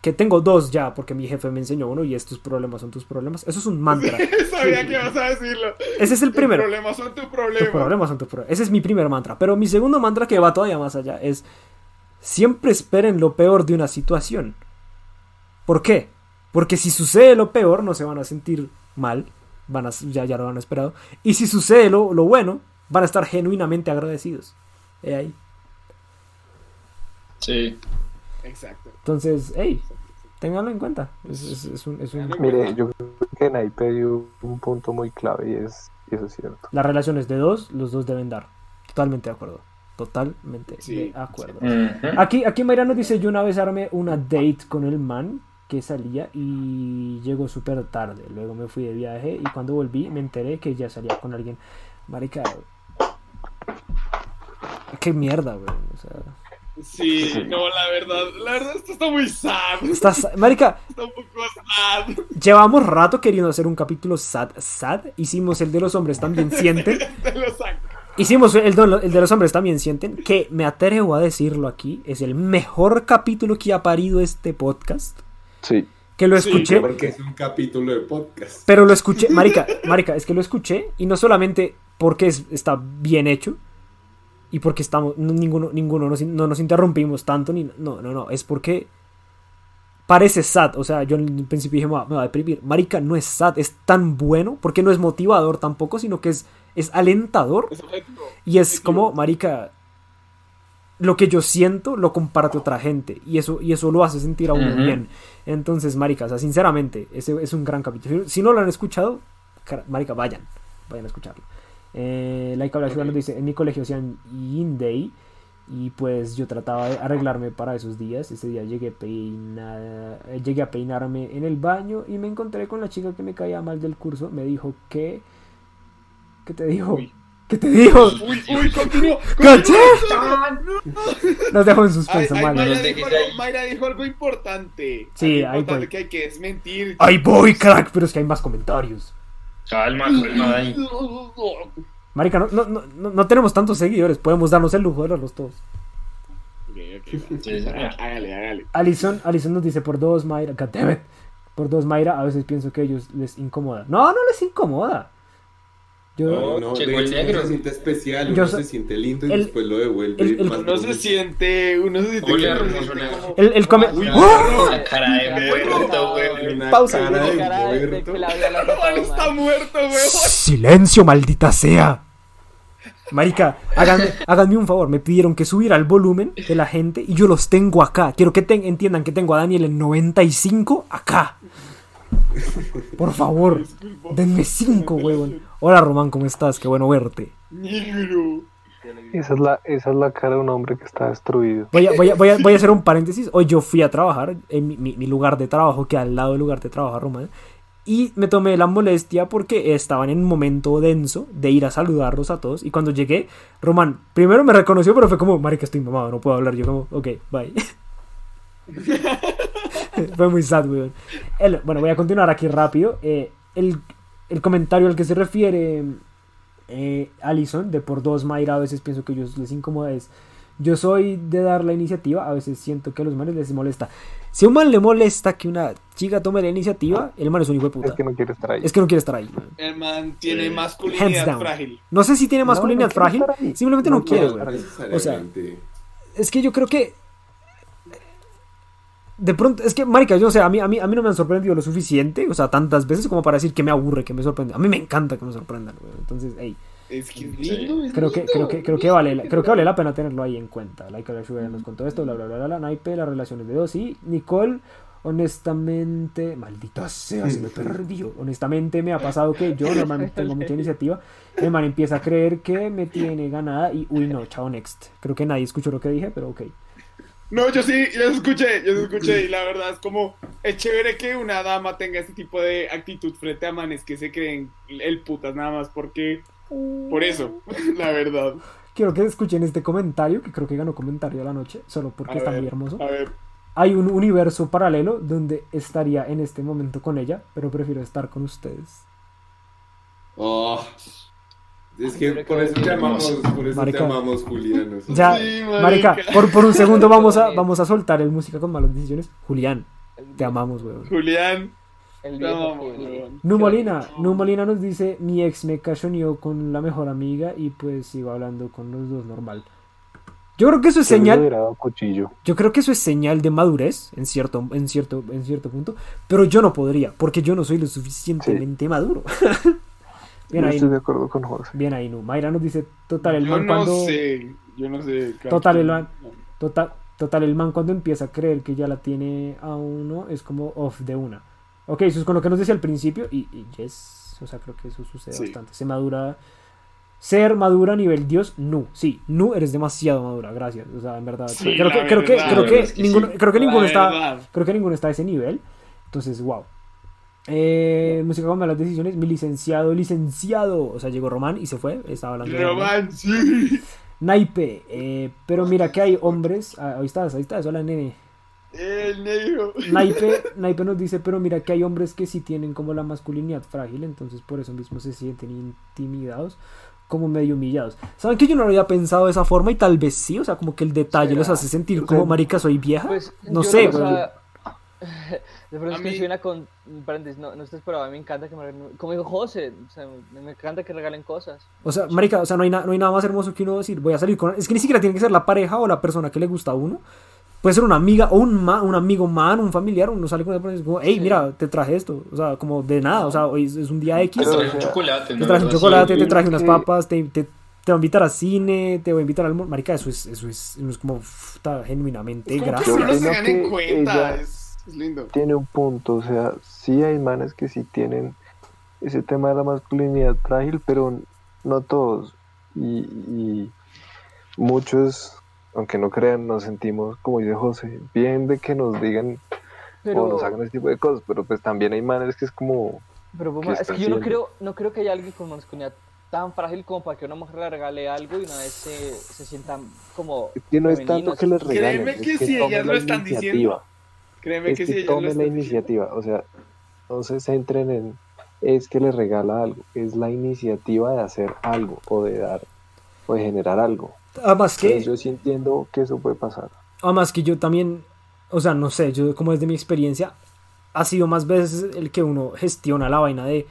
Que tengo dos ya, porque mi jefe me enseñó uno y estos problemas son tus problemas. Eso es un mantra. Sabía que ibas a decirlo. Ese es el primero. Tus problemas son tu Tus problema. problemas son tus problemas. Ese es mi primer mantra. Pero mi segundo mantra, que va todavía más allá, es siempre esperen lo peor de una situación. ¿Por qué? Porque si sucede lo peor, no se van a sentir mal. Van a, ya, ya lo han esperado. Y si sucede lo, lo bueno, van a estar genuinamente agradecidos. He ahí. Sí. Exacto. Entonces, hey, ténganlo en cuenta. Es, es- es un- es un- Mire, yo creo que Naipe dio un punto muy clave y es, y eso es cierto. Las relaciones de dos, los dos deben dar. Totalmente de acuerdo. Totalmente Sí, de acuerdo. Aquí, aquí Mayra nos dice, yo una vez armé una date con el man que salía y llegó súper tarde. Luego me fui de viaje y cuando volví me enteré que ya salía con alguien. Marica. Qué mierda, güey. O sea, Sí, no, la verdad, la verdad esto está muy sad. estás, marica, Está un poco sad. llevamos rato queriendo hacer un capítulo sad, sad. Hicimos el de los hombres también sienten. Te lo saco. Hicimos el de, el de los hombres también sienten. Que me atrevo a decirlo aquí. Es el mejor capítulo que ha parido este podcast. Sí. Que lo Sí, escuché. Porque es un capítulo de podcast. Pero lo escuché, marica, marica, es que lo escuché y no solamente porque es- está bien hecho y porque estamos, no- ninguno, ninguno nos, no nos interrumpimos tanto, ni, no, no, no, es porque parece sad, o sea, yo en el principio dije, me va, me va a deprimir, marica, no es sad, es tan bueno, porque no es motivador tampoco, sino que es, es alentador Es objetivo. y es Objetivo. como, marica, lo que yo siento lo comparte otra gente y eso, y eso lo hace sentir a uno Ujú. bien. Entonces, marica, o sea, sinceramente, ese es un gran capítulo. Si no lo han escuchado, marica, vayan, vayan a escucharlo. Eh, Laika nos dice, en mi colegio hacían Yin Day y pues yo trataba de arreglarme para esos días. Ese día llegué, peina- eh, llegué a peinarme en el baño y me encontré con la chica que me caía mal del curso. Me dijo que... ¿Qué te dijo? Uy. ¿Qué te dijo? Uy, uy, continúo. ¡Caché! Nos dejó en Ay, suspenso, ay, mal. Mayra, no dijo algo, ahí. Mayra dijo algo importante. Sí, Algo ahí importante voy. que hay que desmentir. ¡Ay, voy, crack! Pero es que hay más comentarios. Calma, calma, Dani. Marica, no, no, no, no- no tenemos tantos seguidores. Podemos darnos el lujo de verlos todos. Ok, ok, va. Sí, señor. Hágale, hágale. Alison, Alison nos dice por dos, Mayra. God damn it. Por dos, Mayra. A veces pienso que a ellos les incomoda. No, no les incomoda. Yo, No, no, Llegó el negro. uno se siente especial, uno so- se siente lindo y el- después lo devuelve. el- el- más Uno se bonito. siente, uno se siente uno se como- el, el come- Uy, ¡Oh! La cara de muerto, güey. Pausa. cara de cara de muerto. está. Silencio, maldita sea. Marica, háganme, háganme un favor. Me pidieron que subiera el volumen de la gente y yo los tengo acá. Quiero que entiendan que tengo a Daniel en 95 acá. Por favor, denme 5, huevón. Hola, Román, ¿cómo estás? Qué bueno verte. Negro. Esa es, la, esa es la cara de un hombre que está destruido. Voy a, voy a- voy a- voy a hacer un paréntesis. Hoy yo fui a trabajar en mi, mi- mi lugar de trabajo, que al lado del lugar de trabajo, Román. Y me tomé la molestia porque estaban en un momento denso de ir a saludarlos a todos. Y cuando llegué, Román primero me reconoció, pero fue como, marica, estoy mamado, no puedo hablar. Yo como, ok, bye. fue muy sad, weón. El- bueno, voy a continuar aquí rápido. Eh, el, el comentario al que se refiere eh, Alison, de por dos Mayra, a veces pienso que a ellos les incomoda es... Yo soy de dar la iniciativa, a veces siento que a los manes les molesta. Si a un man le molesta que una chica tome la iniciativa, el man es un hijo de puta. Es que no quiere estar ahí. Es que no quiere estar ahí. El man tiene masculinidad frágil. No sé si tiene masculinidad no frágil, simplemente no, No quiere, O sea, es que yo creo que de pronto es que marica yo no sé a mí, a mí a mí no me han sorprendido lo suficiente o sea tantas veces como para decir que me aburre que me sorprende a mí me encanta que me sorprendan weón. entonces hey Es que es lindo. es Creo que, lindo. creo que, creo que vale, la- creo que vale la pena tenerlo ahí en cuenta. Like Alex Sugar nos contó esto, bla bla bla bla, la naipe, las relaciones de dos y Nicole, honestamente, maldita sea, se me perdió. Honestamente me ha pasado que yo normalmente tengo mucha iniciativa. El man empieza a creer que me tiene ganada y uy no, chao next. Creo que nadie escuchó lo que dije, pero ok. No, yo sí, yo escuché, yo escuché y la verdad es como, es chévere que una dama tenga este tipo de actitud frente a manes que se creen el putas nada más porque, por eso, la verdad. Quiero que escuchen este comentario, que creo que ganó comentario de la noche, solo porque A está ver, muy hermoso. A ver, Hay un universo paralelo donde estaría en este momento con ella, pero prefiero estar con ustedes. Oh, es que por eso te amamos, por eso Marica. te amamos, Julián. Ya, Sí, marica, marica. por, por un segundo vamos a, vamos a soltar el música con malas decisiones. Julián, te amamos, weón. Julián, El te viejo amamos, Juli. weón. Nu Molina, Nu Molina nos dice, mi ex me cachoneó con la mejor amiga y pues sigo hablando con los dos normal. Yo creo que eso es señal, cuchillo. yo creo que eso es señal de madurez en cierto, en cierto, en cierto punto, pero yo no podría, porque yo no soy lo suficientemente maduro. Bien ahí, estoy de acuerdo con José. bien ahí, Nu. Mayra nos dice, total, el Yo man no cuando... sé, yo no sé. Total, el man- Total, total, el man cuando empieza a creer que ya la tiene a uno es como off de una. Ok, eso es con lo que nos decía al principio y, y yes, o sea, creo que eso sucede Sí. bastante. Se madura. Ser madura a nivel Dios, no. Sí, no eres demasiado madura, gracias. O sea, en verdad. Sí, creo, que, creo que, verdad, creo que es que ninguno, sí. creo que La ninguno está, verdad. creo que ninguno está a ese nivel. Entonces, wow. Eh, música con malas decisiones, mi licenciado, licenciado, o sea, llegó Román y se fue, estaba hablando de Román. Sí. Naipe, eh, pero mira que hay hombres. ah, ahí estás, ahí estás, hola nene. El negro. Naipe, Naipe nos dice, pero mira que hay hombres que sí tienen como la masculinidad frágil, entonces por eso mismo se sienten intimidados, como medio humillados. ¿Saben que yo no lo había pensado de esa forma y tal vez sí? O sea, como que el detalle los hace sentir como marica soy vieja. Pues, no sé, o güey. sea, de pronto A es que mí- soy una con. paréntesis, no, no a mí me encanta que me regalen- Como dijo José, o sea, me, me encanta que regalen cosas. O sea, marica, o sea, no hay, na- no hay nada más hermoso que uno decir, voy a salir con... Es que ni siquiera tiene que ser la pareja o la persona que le gusta a uno. Puede ser una amiga o un, ma- un amigo man, un familiar, uno sale con una persona y dice como, hey, Sí. mira, te traje esto. O sea, como de nada, o sea, hoy es, es un día X. Te Pero, traje o un chocolate. Te una traje un chocolate, te traje unas papas, te, te, te voy a invitar a cine, te voy a invitar al... Marica, eso es, eso es, eso es como está genuinamente Es como que gracias. se tengan en cuenta. ella- Es, lindo. Tiene un punto, o sea, sí hay manes que sí tienen ese tema de la masculinidad frágil, pero no todos. Y, y muchos, aunque no crean, nos sentimos, como dice José, bien de que nos digan Pero, o nos hagan ese tipo de cosas, pero pues también hay manes que es como, pero ¿qué es que yo no creo, no creo que haya alguien con masculinidad tan frágil como para que una mujer le regale algo y una vez se, se sienta como. es que no es tanto que les regalen, Créeme es que que si ellas la lo están iniciativa. diciendo, Créeme es que que, lo tomen la iniciativa, o sea, no se centren en es que les regala algo, es la iniciativa de hacer algo o de dar o de generar algo. Además que... Entonces yo sí entiendo que eso puede pasar. Además que yo también, o sea, no sé, yo como desde mi experiencia, ha sido más veces el que uno gestiona la vaina de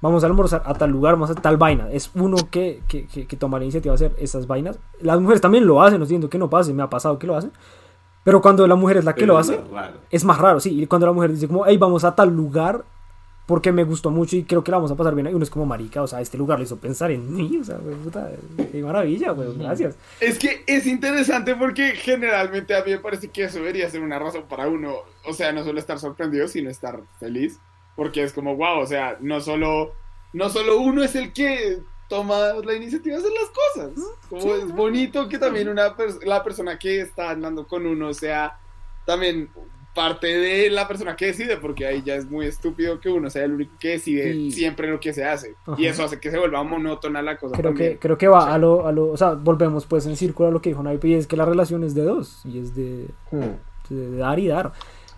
vamos a almorzar a tal lugar, vamos a tal vaina. Es uno que, que, que, que toma la iniciativa de hacer esas vainas. Las mujeres también lo hacen, no entiendo que no pase, me ha pasado que lo hacen. Pero cuando la mujer es la que Pero lo es hace, más es más raro, sí. Y cuando la mujer dice como, hey, vamos a tal lugar porque me gustó mucho y creo que la vamos a pasar bien. Y uno es como, marica, o sea, este lugar lo hizo pensar en mí. O sea, güey, puta, qué maravilla, güey, gracias. Es que es interesante porque generalmente a mí me parece que eso debería ser una razón para uno, o sea, no solo estar sorprendido, sino estar feliz, porque es como, wow, o sea, no solo, no solo uno es el que toma la iniciativa de hacer las cosas, como es bonito que también una pers- la persona que está andando con uno sea también parte de la persona que decide, porque ahí ya es muy estúpido que uno sea el único que decide Sí. siempre lo que se hace, Ajá. y eso hace que se vuelva monótona la cosa Creo también. que, creo que va a lo, a lo, o sea, volvemos pues en círculo a lo que dijo Naipe y es que la relación es de dos y es de, Hmm. de dar y dar.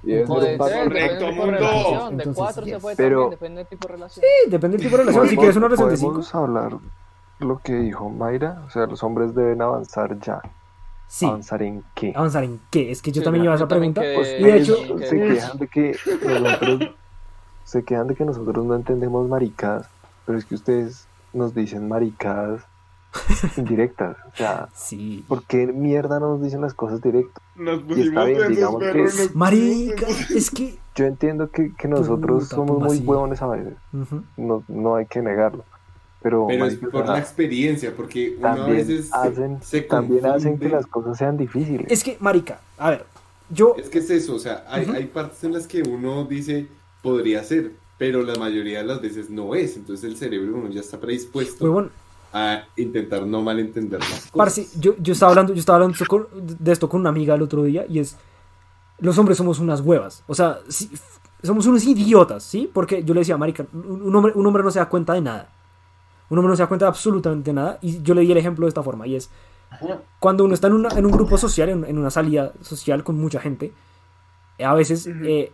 Y es Correcto, del tipo de mundo. De se puede Pero- también, depende del tipo de relación. Sí, depende del tipo de relación. Si quieres una relación de cinco, podemos hablar lo que dijo Mayra, o sea, los hombres deben avanzar ya. sí. ¿Avanzar en qué? ¿Avanzar en qué? Es que yo Sí, también iba a esa pregunta. Pues y de hecho, que- se quejan de que nosotros se quejan de que nosotros no entendemos maricadas, pero es que ustedes nos dicen maricadas indirectas, o sea, sí. ¿por qué mierda no nos dicen las cosas directas? Nos está bien, digamos que- nos Marica, es que. Yo entiendo que, que nosotros Puta, somos ¿cómo muy huevones a veces, no, no hay que negarlo, pero, Pero es o por sea, la experiencia, porque uno a veces hacen, se también hacen que las cosas sean difíciles. Es que, marica, a ver, yo... Es que es eso, o sea, hay, hay partes en las que uno dice podría ser, pero la mayoría de las veces no es. Entonces el cerebro uno ya está predispuesto Huevón, a intentar no malentender las cosas. Parce, yo, yo estaba hablando, yo estaba hablando de esto con una amiga el otro día y es, los hombres somos unas huevas, o sea, somos unos idiotas, ¿sí? Porque yo le decía, marica, un un hombre, un hombre no se da cuenta de nada, un hombre no se da cuenta de absolutamente nada y yo le di el ejemplo de esta forma y es, cuando uno está en, una- en un grupo social, en, en una salida social con mucha gente, a veces eh,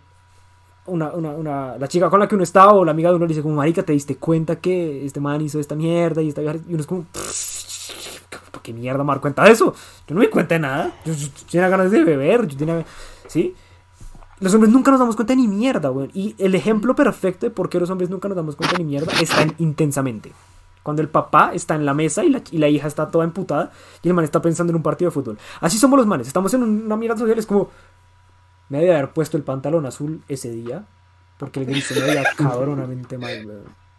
una, una, una- la chica con la que uno está o la amiga de uno le dice como, marica, ¿te diste cuenta que este man hizo esta mierda y esta vieja?" Y uno es como, ¿para qué mierda me cuenta de eso? Yo no me cuenta de nada. Yo tenía ganas de beber, yo tenía... ¿Sí? Los hombres nunca nos damos cuenta ni mierda, güey. Y el ejemplo perfecto de por qué los hombres nunca nos damos cuenta ni mierda está en intensamente. Cuando el papá está en la mesa y la, y la hija está toda emputada y el man está pensando en un partido de fútbol. Así somos los manes. Estamos en una mierda social. Es como, me debe haber puesto el pantalón azul ese día. Porque el gris se me veía cabronamente mal, güey.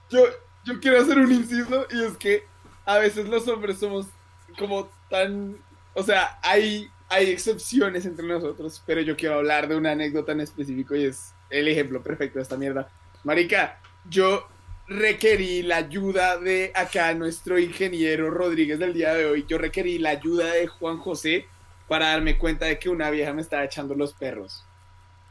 Yo, yo quiero hacer un inciso y es que a veces los hombres somos como tan... O sea, hay, hay excepciones entre nosotros, pero yo quiero hablar de una anécdota en específico y es el ejemplo perfecto de esta mierda. Marica, yo requerí la ayuda de acá nuestro ingeniero Rodríguez del día de hoy. Yo requerí la ayuda de Juan José para darme cuenta de que una vieja me estaba echando los perros.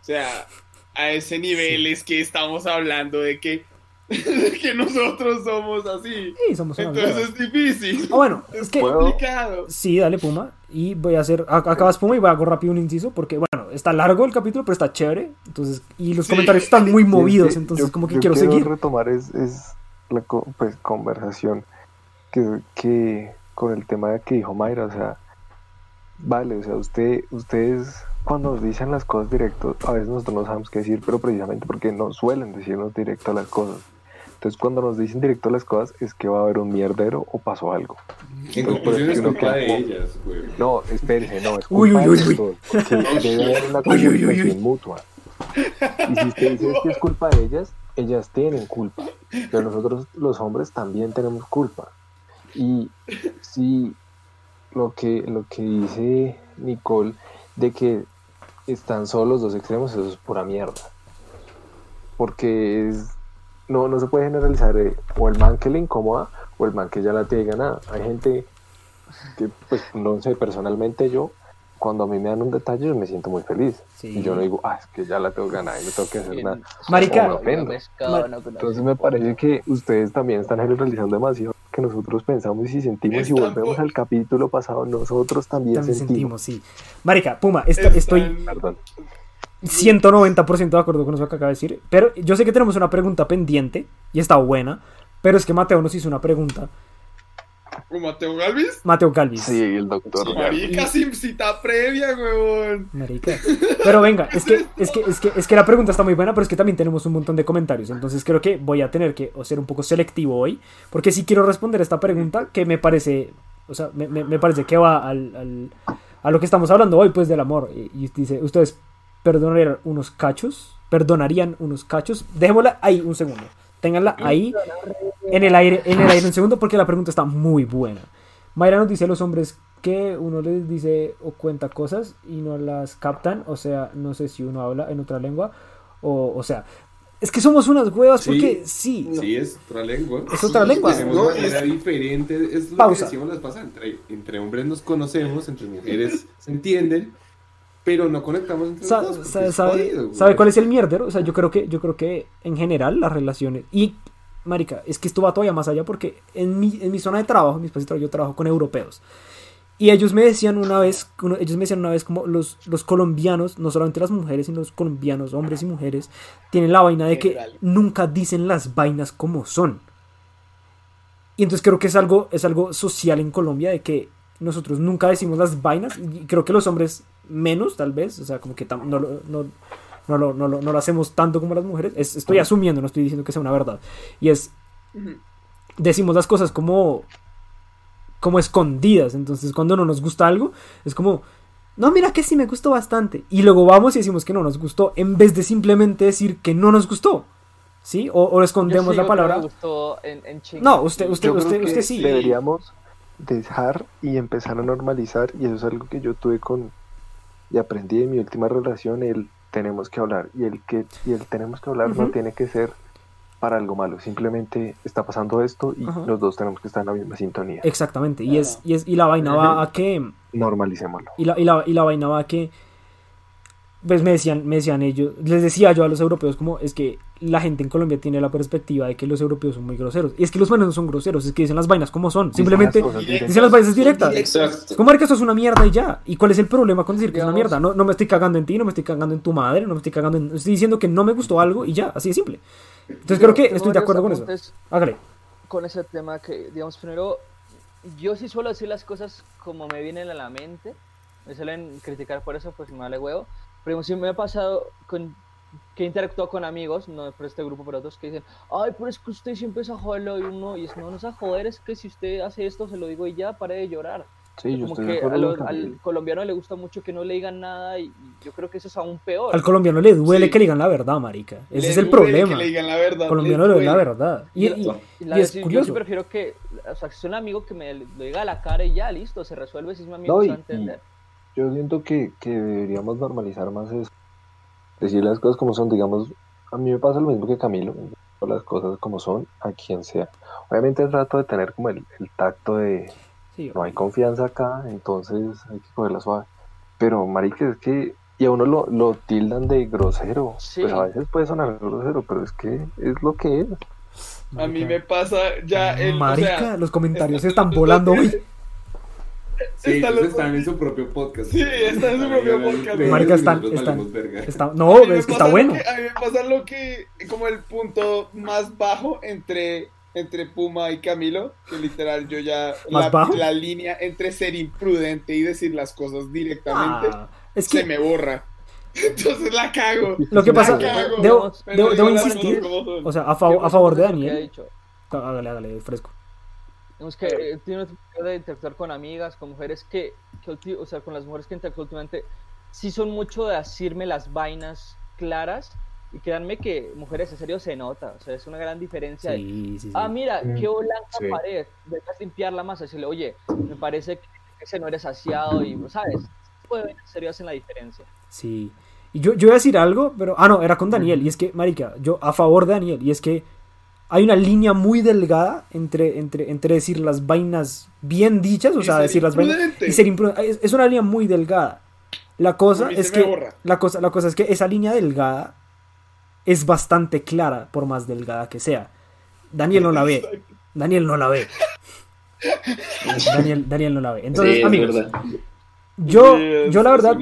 O sea, a ese nivel es que estamos hablando de que, de que nosotros somos así. Sí, somos Entonces es difícil. Ah, bueno, Es es que... Complicado. Sí, dale Puma. Y voy a hacer. Acabas Puma y voy a hacer rápido un inciso. Porque, bueno, está largo el capítulo, pero está chévere. Entonces, y los Sí. comentarios están muy Sí, movidos. que entonces, yo- como que yo quiero seguir. retomar es, es la co- pues, conversación que, que con el tema que dijo Mayra, o sea, vale, o sea, usted, ustedes cuando nos dicen las cosas directo, a veces nosotros no sabemos qué decir, pero precisamente porque no suelen decirnos directo las cosas. Entonces, cuando nos dicen directo las cosas, es que va a haber un mierdero o pasó algo. En conclusión es culpa de ellas, güey. No, espérese, no, es Uy, culpa uy, de uy, los dos, porque debe haber una comunicación mutua. Y si usted dice que es culpa de ellas, ellas tienen culpa, pero nosotros los hombres también tenemos culpa. Y si lo que, lo que dice Nicole de que están solos dos extremos, eso es pura mierda. Porque es, no, no se puede generalizar eh, o el man que le incomoda o el man que ya la tiene ganada. Hay gente que, pues, no sé, personalmente yo, cuando a mí me dan un detalle, yo me siento muy feliz. Sí. Y yo no digo, ah, es que ya la tengo ganada y no tengo que hacer nada. Marica. Pescado, no, no, Entonces me parece que ustedes también están generalizando demasiado que nosotros pensamos y sentimos y volvemos al capítulo pasado, nosotros también, También sentimos. sentimos, sí. Marica, Puma, esta- Están- estoy Perdón. 190% de acuerdo con eso que acaba de decir. Pero yo sé que tenemos una pregunta pendiente y está buena. Pero es que Mateo nos hizo una pregunta. ¿Como Mateo Galvis? Mateo Calvis. Sí, el doctor. Marica, sin cita previa, huevón. Marica. Pero venga, es que, es, que, es, que, es que la pregunta está muy buena, pero es que también tenemos un montón de comentarios. Entonces creo que voy a tener que ser un poco selectivo hoy. Porque sí quiero responder esta pregunta que me parece. O sea, me, me- me parece que va al, al- a lo que estamos hablando hoy, pues del amor. Y, y dice: ¿Ustedes perdonarían unos cachos? ¿Perdonarían unos cachos? Dejémosla ahí un segundo. Ténganla ahí en el aire, en el aire un segundo, porque la pregunta está muy buena. Mayra nos dice a los hombres que uno les dice o cuenta cosas y no las captan, o sea, no sé si uno habla en otra lengua, o, o sea, es que somos unas huevas Sí. porque sí, Sí, es otra lengua. es otra lengua. Tenemos No, manera es- diferente. Es lo Pausa. que decíamos las pasadas. Entre, entre hombres nos conocemos, entre mujeres se entienden, pero no conectamos entre Sa- los dos. sabe, jodido, güey. sabe cuál es el mierdero? O sea, yo creo que, yo creo que en general las relaciones. Y, marica, es que esto va todavía más allá porque en mi, en mi zona de trabajo, en mi espacio de trabajo, yo trabajo con europeos. Y ellos me decían una vez, uno- ellos me decían una vez como los, los colombianos, no solamente las mujeres, sino los colombianos, hombres y mujeres, tienen la vaina de que General. nunca dicen las vainas como son. Y entonces creo que es algo, es algo social en Colombia de que nosotros nunca decimos las vainas y creo que los hombres menos tal vez, o sea, como que no, lo- no, no, lo, no, lo, no lo hacemos tanto como las mujeres. Es- estoy asumiendo, no estoy diciendo que sea una verdad. Y es, decimos las cosas como, como escondidas. Entonces cuando no nos gusta algo, es como, no, mira que sí me gustó bastante. Y luego vamos y decimos que no nos gustó, en vez de simplemente decir que no nos gustó. ¿Sí? O, escondemos la palabra. Me gustó en, en chinga. No, usted, usted, Yo creo usted, que usted sí. Deberíamos dejar y empezar a normalizar, y eso es algo que yo tuve con y aprendí de mi última relación, el tenemos que hablar. Y el que y el tenemos que hablar no tiene que ser para algo malo, simplemente está pasando esto y Ajá. los dos tenemos que estar en la misma sintonía. Exactamente. Y es, y es, y la vaina va a que. Normalicémoslo. Y la, y la, y la vaina va a que. Pues me decían, me decían ellos, les decía yo a los europeos como es que la gente en Colombia tiene la perspectiva de que los europeos son muy groseros. Y es que los manes no son groseros, es que dicen las vainas como son. Simplemente Dicen las cosas directas. dicen las vainas directas. Exacto. Es como marica, esto es una mierda y ya. ¿Y cuál es el problema con decir que es una mierda? No, no me estoy cagando en ti, no me estoy cagando en tu madre, no me estoy cagando en... Estoy diciendo que no me gustó algo y ya, así de simple. Entonces creo que estoy de acuerdo con eso. Hágale. Con ese tema que, digamos, primero, yo sí suelo decir las cosas como me vienen a la mente. Me suelen criticar por eso, pues me vale huevo. Pero sí me ha pasado con que he interactuado con amigos, no por este grupo, pero otros que dicen, ay, pero es que usted siempre es a joderlo y uno, y es no, no es a joder, es que si usted hace esto, se lo digo y ya, pare de llorar. Sí, yo Como estoy de que a lo- al colombiano le gusta mucho que no le digan nada y, yo creo que eso es aún peor. Al colombiano le duele Sí. que le digan la verdad, marica. Ese Le es el duele problema. Que le digan la verdad. Al colombiano le duele la verdad. Y, y- Y la y es yo curioso. sí prefiero que, o sea, que sea un amigo que me lo diga a la cara y ya, listo, se resuelve si es mi amigo, No, se va a entender. Yo siento que, que deberíamos normalizar más eso. Decir las cosas como son, digamos, a mí me pasa lo mismo que Camilo, las cosas como son a quien sea. Obviamente trato de tener como el, el tacto de sí, no hay confianza acá, entonces hay que cogerla suave. Pero marica, es que y a uno lo, lo tildan de grosero. Sí. Pues a veces puede sonar grosero, pero es que es lo que es. A mí me pasa ya el. Marica, o sea, los comentarios está- están volando hoy. Sí, Están ellos los- están en su propio podcast. Sí, están en su propio podcast. Marica, están- están- valemos verga. Está- A no, es que está bueno. que- a mí me pasa lo que, como el punto más bajo entre, entre Puma y Camilo, que literal yo ya, ¿Más la, bajo? la línea entre ser imprudente y decir las cosas directamente Ah, es se que me borra. Entonces la cago. lo que La pasa, cago, debo, debo, debo insistir, o sea, a, favor a favor de ha Daniel. dicho. Hágale, hágale, fresco. Digamos que eh, tiene una oportunidad de interactuar con amigas, con mujeres que, que o sea, con las mujeres que interactúo últimamente, sí son mucho de decirme las vainas claras y créanme que mujeres en serio se nota, o sea, es una gran diferencia. de, Sí, sí, sí. Ah, mira, Mm, qué blanca sí. pared, dejas limpiarla más, decirle, oye, me parece que ese no eres saciado y, ¿sabes? De vainas en serio hacen la diferencia. Sí. Y yo, yo iba a decir algo, pero. Ah, no, era con Daniel. Y es que, Marica, yo a favor de Daniel. Y es que hay una línea muy delgada entre, entre, entre decir las vainas bien dichas, o Y sea, ser decir las vainas. Y ser imprudente. Es, es una línea muy delgada. La cosa es que. La cosa, la cosa es que esa línea delgada es bastante clara, por más delgada que sea. Daniel no la ve. Daniel no la ve. Daniel, Daniel no la ve. Entonces, Sí, es amigos, verdad. Yo, yo la verdad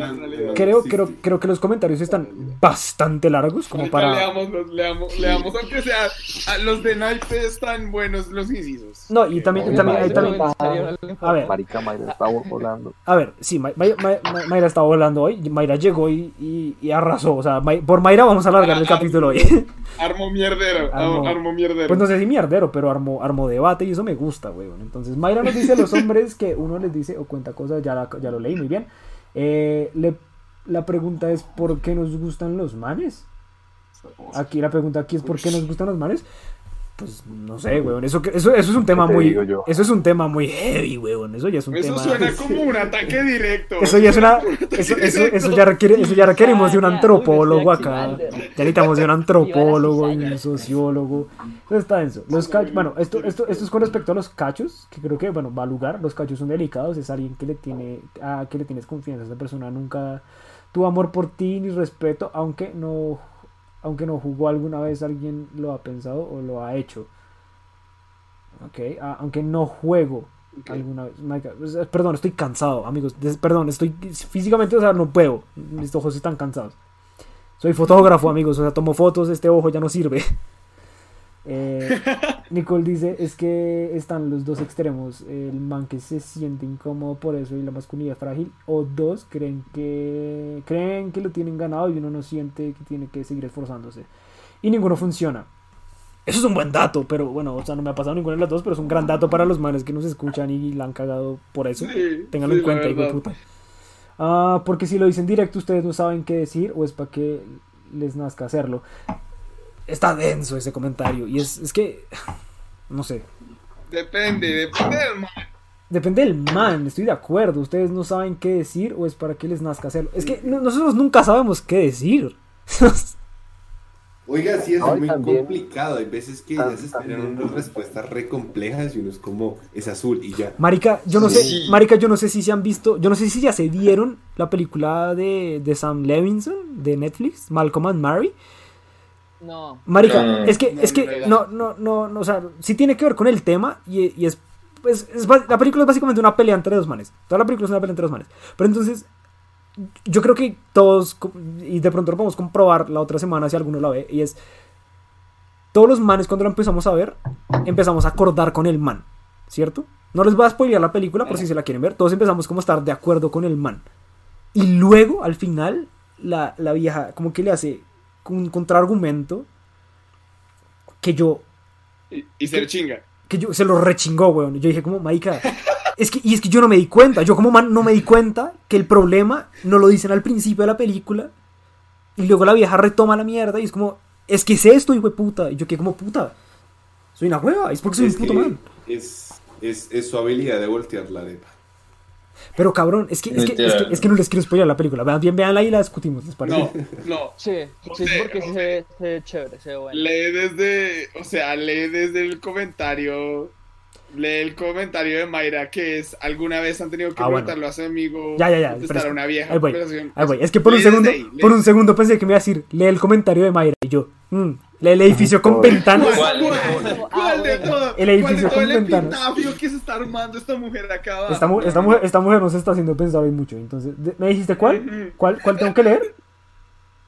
creo, creo, creo que los comentarios están bastante largos como Ahorita para... Leamos, leamos, leamos, aunque sea, a los de naipe están buenos los incisos. No, y también, también, Mayra, y también- Mayra, a ver, Marica Mayra está volando. a ver, sí, May- May- May- May- Mayra estaba volando hoy, Mayra llegó y, y, y arrasó, o sea, por Mayra vamos a alargar el capítulo hoy. Armo mierdero, Armo- armo, mierdero. Pues no sé si mierdero, pero armó, armó debate y eso me gusta, weón. Entonces, Mayra nos dice a los hombres que uno les dice o cuenta cosas, ya, la- ya lo leí muy bien. Eh, le- la pregunta es, ¿por qué nos gustan los manes? Aquí la pregunta aquí es, ¿por qué nos gustan los manes? Pues no sé, weón. Eso, que- eso, eso es un tema te muy. Eso es un tema muy heavy, weón. Eso ya es un Eso tema. suena como un ataque directo. Eso ya es una. Eso, eso, eso ya requiere, eso ya requerimos de un antropólogo acá. Ya necesitamos de un antropólogo y un sociólogo. Eso está denso. Los cachos, bueno, esto, esto, esto es con respecto a los cachos, que creo que bueno, va a lugar. Los cachos son delicados, es alguien que le tiene, a que le tienes confianza. Esa persona nunca tuvo amor por ti ni respeto, aunque no, aunque no jugó alguna vez, alguien lo ha pensado o lo ha hecho. Ok, ah, aunque no juego alguna vez. Perdón, estoy cansado, amigos. Perdón, estoy físicamente, o sea, no puedo. Mis ojos están cansados. Soy fotógrafo, amigos, o sea, tomo fotos, este ojo ya no sirve. Eh, Nicole dice, es que están los dos extremos, el man que se siente incómodo por eso y la masculinidad frágil, o dos creen que creen que lo tienen ganado y uno no siente que tiene que seguir esforzándose. Y ninguno funciona. Eso es un buen dato, pero bueno, o sea, no me ha pasado ninguna de las dos, pero es un gran dato para los manes que nos escuchan y la han cagado por eso. Sí, Ténganlo sí, en cuenta, hijo de puta. Ah, porque si lo dicen directo, ustedes no saben qué decir o es para que les nazca hacerlo. Está denso ese comentario. Y es, es que, no sé, Depende, depende del man. depende del man, estoy de acuerdo. Ustedes no saben qué decir o es para que les nazca hacerlo. Es que no- nosotros nunca sabemos qué decir. Oiga, sí, es muy también- complicado. Hay veces que tam- ya se esperan unas respuestas re complejas y uno es como, es azul y ya. Marica, yo no sé. Marica, yo no sé si se han visto, yo no sé si ya se vieron la película de, de Sam Levinson de Netflix, Malcolm and Mary. No. Marica, No, es que, no, es que, no, no, no, no, no, o sea, sí tiene que ver con el tema y, y es, pues, es la película es básicamente una pelea entre dos manes. Toda la película es una pelea entre dos manes. Pero entonces, yo creo que todos, y de pronto lo podemos comprobar la otra semana si alguno la ve, y es, todos los manes cuando la empezamos a ver, empezamos a acordar con el man, ¿cierto? No les voy a spoilear la película por si se la quieren ver, todos empezamos como a estar de acuerdo con el man. Y luego, al final, la, la vieja como que le hace un contraargumento que yo Y, y se le chinga. que yo se lo rechingó, weón. Yo dije como, marica, es que, y es que yo no me di cuenta, yo como man no me di cuenta que el problema no lo dicen al principio de la película y luego la vieja retoma la mierda y es como, es que es esto, hijo de puta. Y yo que como puta, soy una hueva, es porque soy Es un puto que man. es, es, es su habilidad de voltear la arepa. Pero cabrón, es que, es que, es que, Literal. es que no les quiero spoiler la película. Vean, bien, veanla y la discutimos, ¿les parece? No, no. Sí, sí, José, porque se José. ve, se ve chévere, se ve bueno. Lee desde, o sea, lee desde el comentario, lee el comentario de Mayra que es, alguna vez han tenido que Ah, bueno. preguntarlo a su amigo, Ya, ya, ya, contestar pero es- a una vieja Ahí voy, conversación. ahí voy. Es que por un Lee segundo, ahí, por un segundo pensé que me iba a decir, lee el comentario de Mayra. Y yo, mm, el edificio con ventanas. ¿Cuál, ¿Cuál? cuál, cuál de todo? El edificio ¿Cuál de todo con el ventanas. que se está armando esta mujer acá abajo? Esta, mu- esta mujer, esta mujer no se está haciendo pensar hoy mucho. Entonces, ¿me dijiste cuál? ¿Cuál, cuál tengo que leer?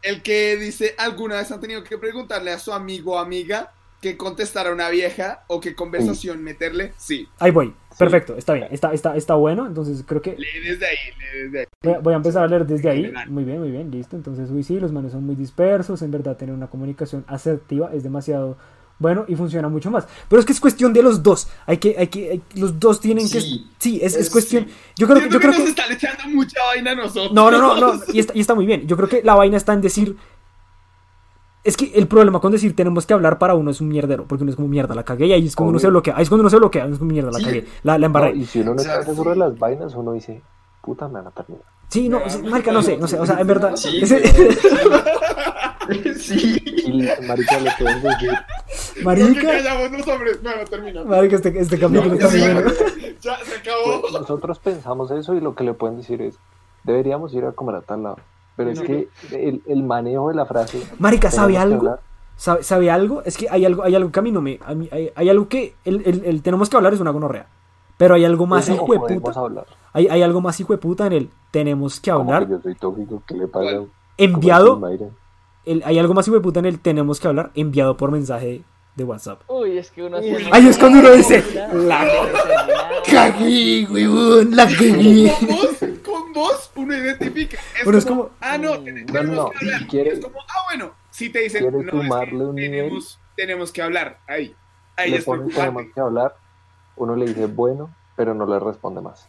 El que dice, alguna vez han tenido que preguntarle a su amigo o amiga que contestar a una vieja o qué conversación meterle, sí. Ahí voy. Perfecto, está bien. Está, está, está bueno. Entonces, creo que Lee desde ahí, lee desde ahí. voy a, voy a empezar a leer desde ahí. Muy bien, muy bien, listo. Entonces, uy, sí, los manes son muy dispersos. En verdad, tener una comunicación asertiva es demasiado bueno y funciona mucho más. Pero es que es cuestión de los dos. Hay que, hay que, hay- los dos tienen que. Sí. Sí, es, es Es- cuestión. Yo creo, que- Siento yo que creo nos que. están echando mucha vaina a nosotros. No, no, no, no. Y está, y está muy bien. Yo creo que la vaina está en decir. Es que el problema con decir tenemos que hablar para uno es un mierdero, porque uno es como mierda, la cagué y ahí es cuando uno se Obvio. bloquea, ahí es cuando uno se bloquea, uno es como mierda, la Sí. cagué, la, la No, embarré. y si uno no O sea, está seguro sí. de las vainas, uno dice, puta, me van a terminar. Sí, no, sí, marica, no sé, no sé, o sea, en verdad. Sí, ese- Sí. Y marica le pueden decir, Porque marica, callamos los hombres. Bueno, termina. marica, este, este capítulo está sí. Ya, se acabó. pues, nosotros pensamos eso y lo que le pueden decir es, deberíamos ir a comer a tal lado. Pero es que el, el manejo de la frase... Marica, ¿sabe algo? ¿Sabe, sabe algo? Es que hay algo, hay algo que a mí no me. a mí- hay, hay algo que. El, el- el tenemos que hablar es una gonorrea. Pero hay algo más hijo de puta. Hay, hay algo más hijo de puta en el tenemos que hablar. que yo soy tóxico, ¿qué le pasa? Enviado. el- hay algo más hijo de puta en el tenemos que hablar. Enviado por mensaje de WhatsApp. Uy, es que uno Uy. hace- Ahí es cuando uno dice, La Cagué, weón, la cagué. Vos, uno identifica. Es Pero es como, como- ah, no, No, tenemos no, que hablar. quiere- es como, ah, bueno, si te dicen, no, sumarle un tenemos, tenemos que hablar. Ahí, ahí le es ponen tenemos que hablar, uno le dice bueno, pero no le responde más.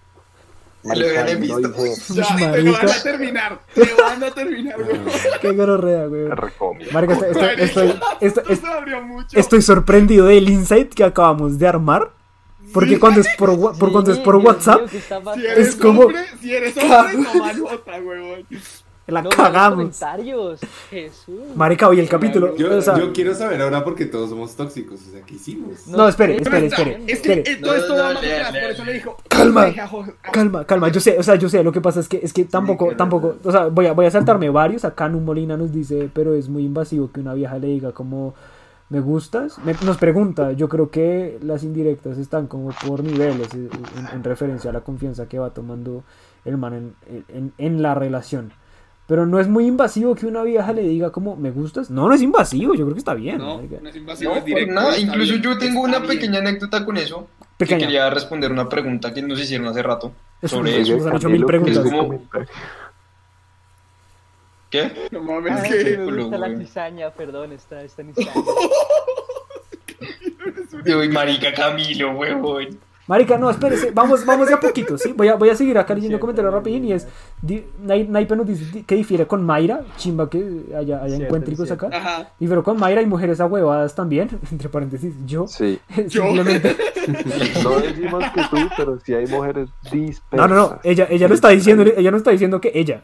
Y lo Marica, visto. no dice, Ya, te lo van Marica. a terminar. Te van a terminar, güey. Qué weón. recomiendo. Marica, estoy, estoy sorprendido del insight que acabamos de armar. Porque Sí. cuando es por, wa- por cuando es por WhatsApp, Si Es como- hombre, si eres hombre, toma nota, huevón. la no, cagamos. comentarios. Jesús. Marica, hoy el capítulo. Yo, o sea, yo quiero saber ahora porque todos somos tóxicos. O sea, ¿qué hicimos? No, espere, espere, espere, Es que espere. todo esto No, va no, más lea, atrás, lea. por eso le dijo. Calma. Calma, calma, yo sé, o sea, yo sé, lo que pasa es que es que tampoco, tampoco, o sea, voy a, voy a saltarme varios, acá Nu Molina nos dice, pero es muy invasivo que una vieja le diga como me gustas, Me- nos pregunta, yo creo que las indirectas están como por niveles eh, en, en referencia a la confianza que va tomando el man en, en- en la relación. Pero no es muy invasivo que una vieja le diga como me gustas. No, no es invasivo, yo creo que está bien. No, no es invasivo, No, es directo. nada. Incluso bien, yo tengo una bien. pequeña anécdota con eso. Que quería responder una pregunta que nos hicieron hace rato. Sobre eso. Nos han hecho mil preguntas. Es como-. ¿Qué? No mames, Ay, que. me gusta la güey. cizaña, perdón, esta, esta cizaña. Uy, marica Camilo, huevón. Marica, no, espérese, vamos, vamos de a poquito, ¿sí? Voy a, voy a seguir acá leyendo comentarios rapidín y es, di- Nai- Naipe nos dice que difiere con Mayra, chimba que haya, haya Cierto, encuéntricos acá, Ajá. difiere con Mayra y mujeres ahuevadas también, entre paréntesis, yo, Sí. Yo. simplemente, No decimos que tú, pero sí hay mujeres dispersas. no, no, no, ella, ella no está diciendo, ella no está diciendo que ella,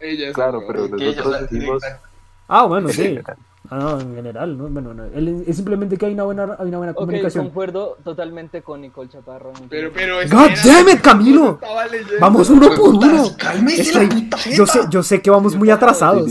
Ella es Claro, la- pero nosotros la- decimos ah, bueno, sí, ah, no, en general, ¿no? bueno, no, él- es simplemente que hay una buena, hay una buena Ok, comunicación. concuerdo totalmente con Nicole Chaparro. Pero, pero. God damn it, Camilo. Vamos uno por uno. cálmese Estoy- la puta yo sé, yo sé que vamos muy atrasados.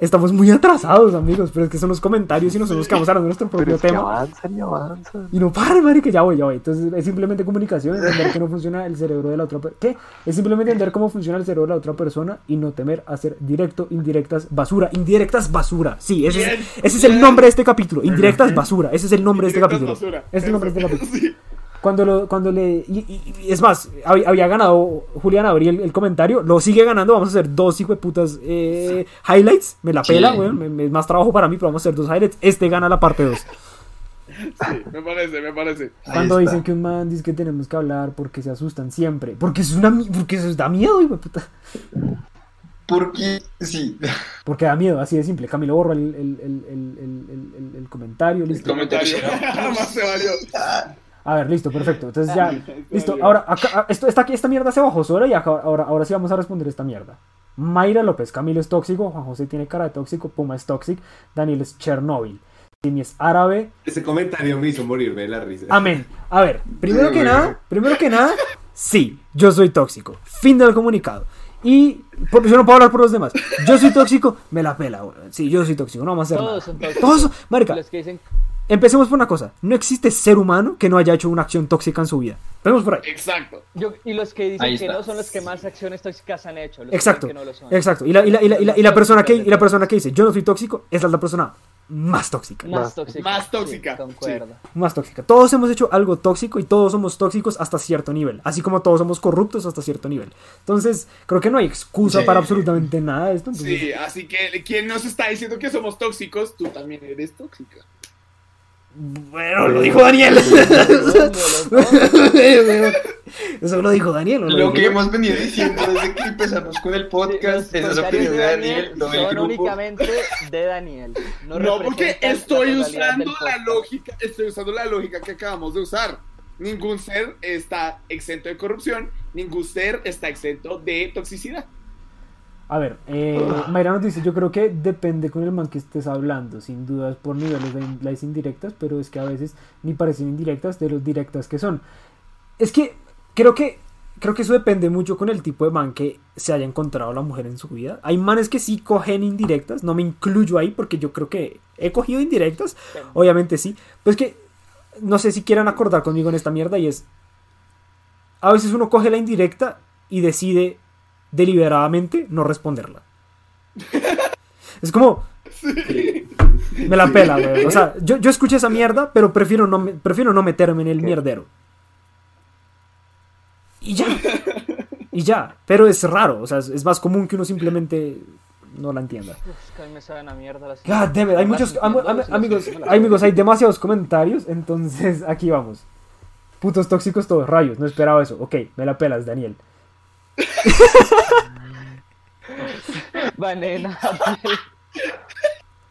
Estamos muy atrasados, amigos, pero es que son los comentarios y nosotros quedamos hablando de nuestro propio es que tema. avanzan y avanzan. Y no paran, marica, ya voy, ya voy. Entonces es simplemente comunicación, entender que no funciona el cerebro de la otra persona. ¿Qué? Es simplemente entender cómo funciona el cerebro de la otra persona y no temer hacer directo, indirectas, basura. Indirectas, basura. Sí, ese, Bien, ese es el nombre de este capítulo. Indirectas, basura. Ese es el nombre de este capítulo. basura. Ese es el nombre de este capítulo. Sí. Cuando, lo, cuando le. Y, y- y es más, había, había ganado Julián Abrí el, el comentario. Lo sigue ganando. Vamos a hacer dos hijo de putas eh, highlights. Me la Sí. pela, me- Es más trabajo para mí, pero vamos a hacer dos highlights. Este gana la parte 2. Sí, me parece, me parece. Cuando dicen que un man dice que tenemos que hablar porque se asustan siempre. Porque eso es una porque eso da miedo, hijo de puta. Porque, sí, Porque da miedo, así de simple. Camilo borra el, el, el, el, el- el- el- el comentario, listo. Comentario. Jamás se valió. A ver, listo, perfecto. Entonces ya, listo. Ahora, acá, esto, esta, esta mierda se bajó sola y acá- ahora, ahora sí vamos a responder esta mierda. Mayra López, Camilo es tóxico, Juan José tiene cara de tóxico, Puma es tóxico, Daniel es Chernobyl, Timmy es árabe. Ese comentario me hizo morirme de la risa. Amén. A ver, primero que nada, primero que nada, sí, yo soy tóxico. Fin del comunicado. Y por- yo no puedo hablar por los demás. Yo soy tóxico, me la pela. güey. Sí, yo soy tóxico, no vamos a hacer Todos nada. son tóxicos. Todos son- marica, Los que dicen empecemos por una cosa. No existe ser humano que no haya hecho una acción tóxica en su vida. Empecemos por ahí. Exacto. Yo, y los que dicen Ahí que está. no son los que más acciones tóxicas han hecho. Los Exacto, que no lo son. exacto. Y la, y la- y la- y la- y la persona que, y la persona que dice yo no soy tóxico, esa es la persona más tóxica. Más Más- tóxica. más sí, tóxica, concuerdo. Más tóxica. Todos hemos hecho algo tóxico y todos somos tóxicos hasta cierto nivel. Así como todos somos corruptos hasta cierto nivel. Entonces, creo que no hay excusa Sí. para absolutamente nada de esto. entonces- Sí, así que quien nos está diciendo que somos tóxicos, tú también eres tóxica. Bueno, lo dijo Daniel. Eso lo dijo Daniel. ¿o no lo que hemos venido diciendo desde que empezamos con el podcast, esas comentarios opiniones de Daniel, no del son grupo. únicamente de Daniel. No, No, porque la estoy usando la lógica, estoy usando la lógica que acabamos de usar. Ningún ser está exento de corrupción, ningún ser está exento de toxicidad. A ver, eh, Mayra nos dice, yo creo que depende con el man que estés hablando, sin dudas por niveles de in- las indirectas, pero es que a veces ni parecen indirectas de los directas que son. Es que creo que creo que eso depende mucho con el tipo de man que se haya encontrado la mujer en su vida. Hay manes que sí cogen indirectas, no me incluyo ahí porque yo creo que he cogido indirectas, obviamente sí, pues que no sé si quieran acordar conmigo en esta mierda y es a veces uno coge la indirecta y decide deliberadamente no responderla. Es como me la pela, güey. O sea, yo, yo escuché esa mierda, pero prefiero no, prefiero no meterme en el mierdero. Y ya. Y ya. Pero es raro. O sea, es, es más común que uno simplemente no la entienda. Es que a mí me saben a mierda las God damn it, Hay muchos. am- amigos, amigos, hay demasiados comentarios. Entonces, aquí vamos. Putos tóxicos todos. Rayos, no esperaba eso. Ok, me la pelas, Daniel. Banena.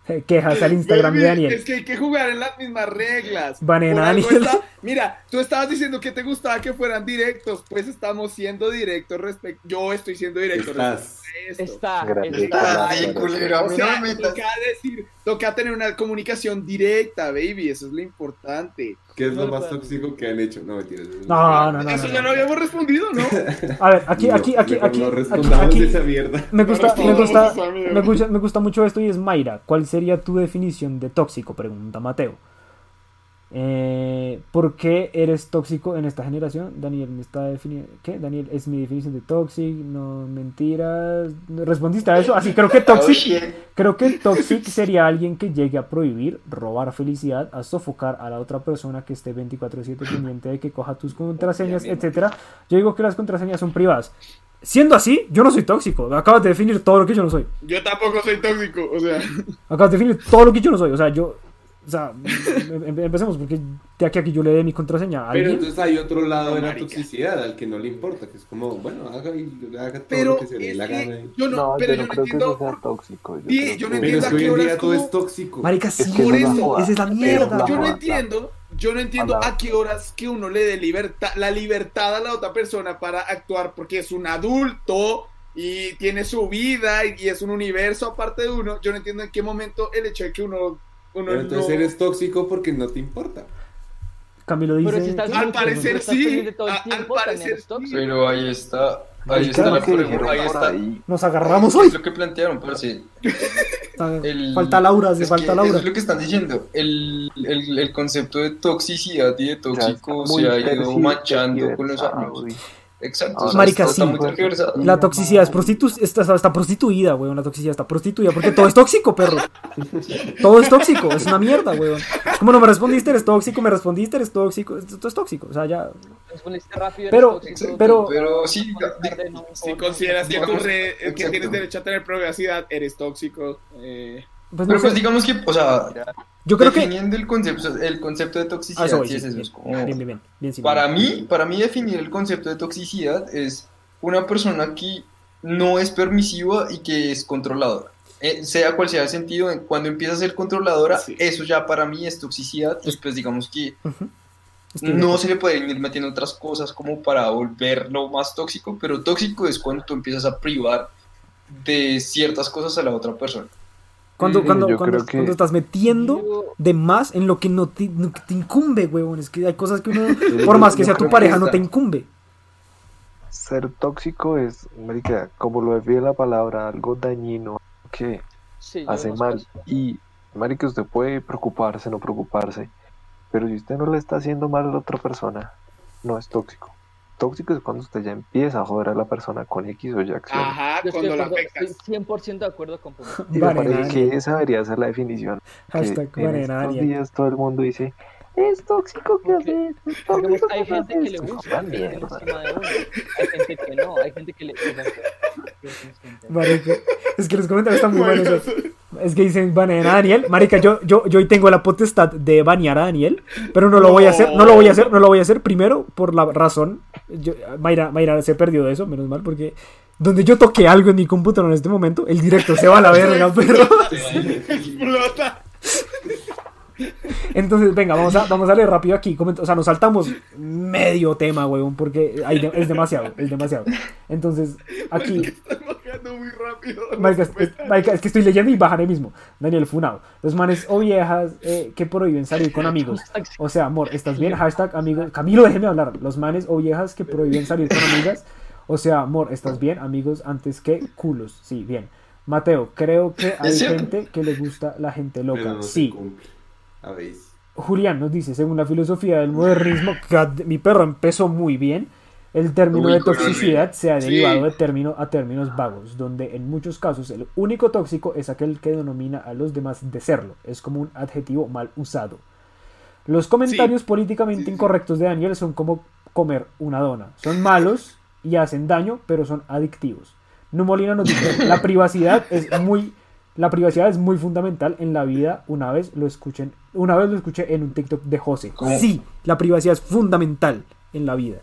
Eh, Quejas al Instagram de Daniel. Es que hay que jugar en las mismas reglas. Banana Daniel. está- Mira, tú estabas diciendo que te gustaba que fueran directos, pues estamos siendo directos respecto. Yo estoy siendo directo Estás. respecto a esto. Está, está. Ay, culero, a O mí no sea, me metas. decir, toca tener una comunicación directa, baby, eso es lo importante. ¿Qué es lo más tóxico que han hecho? No, mentiras. No, no, no. eso no, ya no. lo habíamos respondido, ¿no? A ver, aquí, No, aquí, aquí, aquí, no aquí, respondamos esa mierda. Me gusta, me gusta, me gusta mucho esto y es Mayra. ¿Cuál sería tu definición de tóxico? Pregunta Mateo. Eh, ¿Por qué eres tóxico en esta generación? Daniel me está definiendo. ¿Qué? Daniel es mi definición de toxic. No mentiras. ¿Respondiste a eso? Así creo que Oh, toxic. shit. Creo que toxic sería alguien que llegue a prohibir, robar felicidad, a sofocar a la otra persona que esté 24/7 pendiente de que coja tus contraseñas, etcétera. Yo digo que las contraseñas son privadas. Siendo así, yo no soy tóxico. Acabas de definir todo lo que yo no soy. Yo tampoco soy tóxico, o sea. Acabas de definir todo lo que yo no soy. O sea, yo O sea, em- em- empecemos porque de aquí a que yo le dé mi contraseña a Pero entonces hay otro lado No, de la marica. toxicidad al que no le importa, que es como, bueno, haga, y, haga todo Pero lo que se le la gana. y- yo no, No, pero yo no que entiendo. eso sea por- tóxico. Yo Sí, creo yo no que- Pero es entiendo que hoy a en qué día horas todo como- es tóxico. Marica, Es sí, que Por es la eso, joda. esa es la mierda. yo no joda. entiendo, yo no entiendo a qué horas que uno le dé libertad, la libertad a la otra persona para actuar porque es un adulto y tiene su vida y, y es un universo aparte de uno. Yo no entiendo en qué momento el hecho de que uno, uno Pero entonces no- eres tóxico porque no te importa. Camilo dice. Pero si estás Al parecer estás sí, a- al parecer tóxico. Pero ahí está, ahí está la que pregunta, ahí está. ahí. Nos agarramos ¿Qué hoy. es lo que plantearon? Parce? El- Falta Laura, falta que Laura. Eso es lo que están diciendo. El, el, el concepto de toxicidad y de tóxico se ha ido manchando con los años. Exacto. Ah, o sea, Marica, está, está sí. muy tergiversado. La toxicidad es prostitu está, está prostituida, weón. La toxicidad está prostituida porque todo es tóxico, perro. Todo es tóxico, es una mierda, weón. Es como no me respondiste, eres tóxico, me respondiste, eres tóxico. Todo es tóxico, o sea, ya. Respondiste rápido, Pero- tóxico, pero- Pero sí, no, Si no, consideras que, no, no, que tienes derecho a tener privacidad, eres tóxico. eh, Pues no Pero pues sé. digamos que, o sea, Yo creo que. definiendo el concepto, el concepto de Ah, toxicidad, eso sí es eso, bien, es como- bien, bien, Para mí, para mí definir el concepto de toxicidad es una persona que no es permisiva y que es controladora. Eh, sea cual sea el sentido, en- cuando empieza a ser controladora, Sí. eso ya para mí es toxicidad y pues digamos que no se le pueden ir metiendo otras cosas como para volverlo más tóxico, pero tóxico es cuando tú empiezas a privar de ciertas cosas a la otra persona. Cuando, Sí, cuando, cuando, creo que- cuando estás metiendo de más en lo que no te, no te incumbe, weón. Es que hay cosas que uno, Sí, por más que sea tu pareja, no te incumbe. Ser tóxico es, marica, como lo define la palabra, algo dañino que sí, hace mal. Y, marica, usted puede preocuparse, no preocuparse, pero si usted no le está haciendo mal a la otra persona, no es tóxico. Tóxico es cuando usted ya empieza a joder a la persona con X o Y acción. ajá, Yo cuando de la afectas. estoy 100% de acuerdo con. Y me parece que esa debería ser la definición. Que Hashtag en Banana estos días todo el mundo dice, es tóxico que hace esto, es Digamos, tóxico hay que gente que le esto". gusta que. Hay gente que no, hay gente que le. Marica, es que los comentarios están muy buenos. Es que dicen banear a Daniel. Marica, yo, yo, yo hoy tengo la potestad de banear a Daniel, pero no lo voy a hacer, no lo voy a hacer, no lo voy a hacer primero por la razón. Yo, Mayra, Mayra se perdió de eso, menos mal, porque donde yo toqué algo en mi computadora en este momento, el directo se va a la verga, pero. Explota. Entonces, venga, vamos a, vamos a leer rápido aquí. O sea, nos saltamos medio tema, weón, porque hay de- es demasiado, es demasiado. Entonces, aquí. Bajando muy rápido. Marica, es, es- marica, es que estoy leyendo y bajaré mismo. Daniel Funao. Los manes o viejas eh, que prohíben salir con amigos. O sea, amor, ¿estás bien? Hashtag amigos. Camilo, déjeme hablar. Los manes o viejas que prohíben salir con amigas. O sea, amor, ¿estás bien? Amigos antes que culos. Sí, bien. Mateo, creo que hay gente que le gusta la gente loca. no Sí. cumple. A. Julián nos dice, según la filosofía del modernismo, que mi perro empezó muy bien, el término Uy, de toxicidad se ha Sí. derivado de término a términos vagos, donde en muchos casos el único tóxico es aquel que denomina a los demás de serlo, es como un adjetivo mal usado. Los comentarios políticamente incorrectos de Daniel son como comer una dona, son malos y hacen daño, pero son adictivos. Numolina nos dice, la privacidad es muy la privacidad es muy fundamental en la vida. Una vez lo escuchen, una vez lo escuché en un TikTok de José. Sí, la privacidad es fundamental en la vida.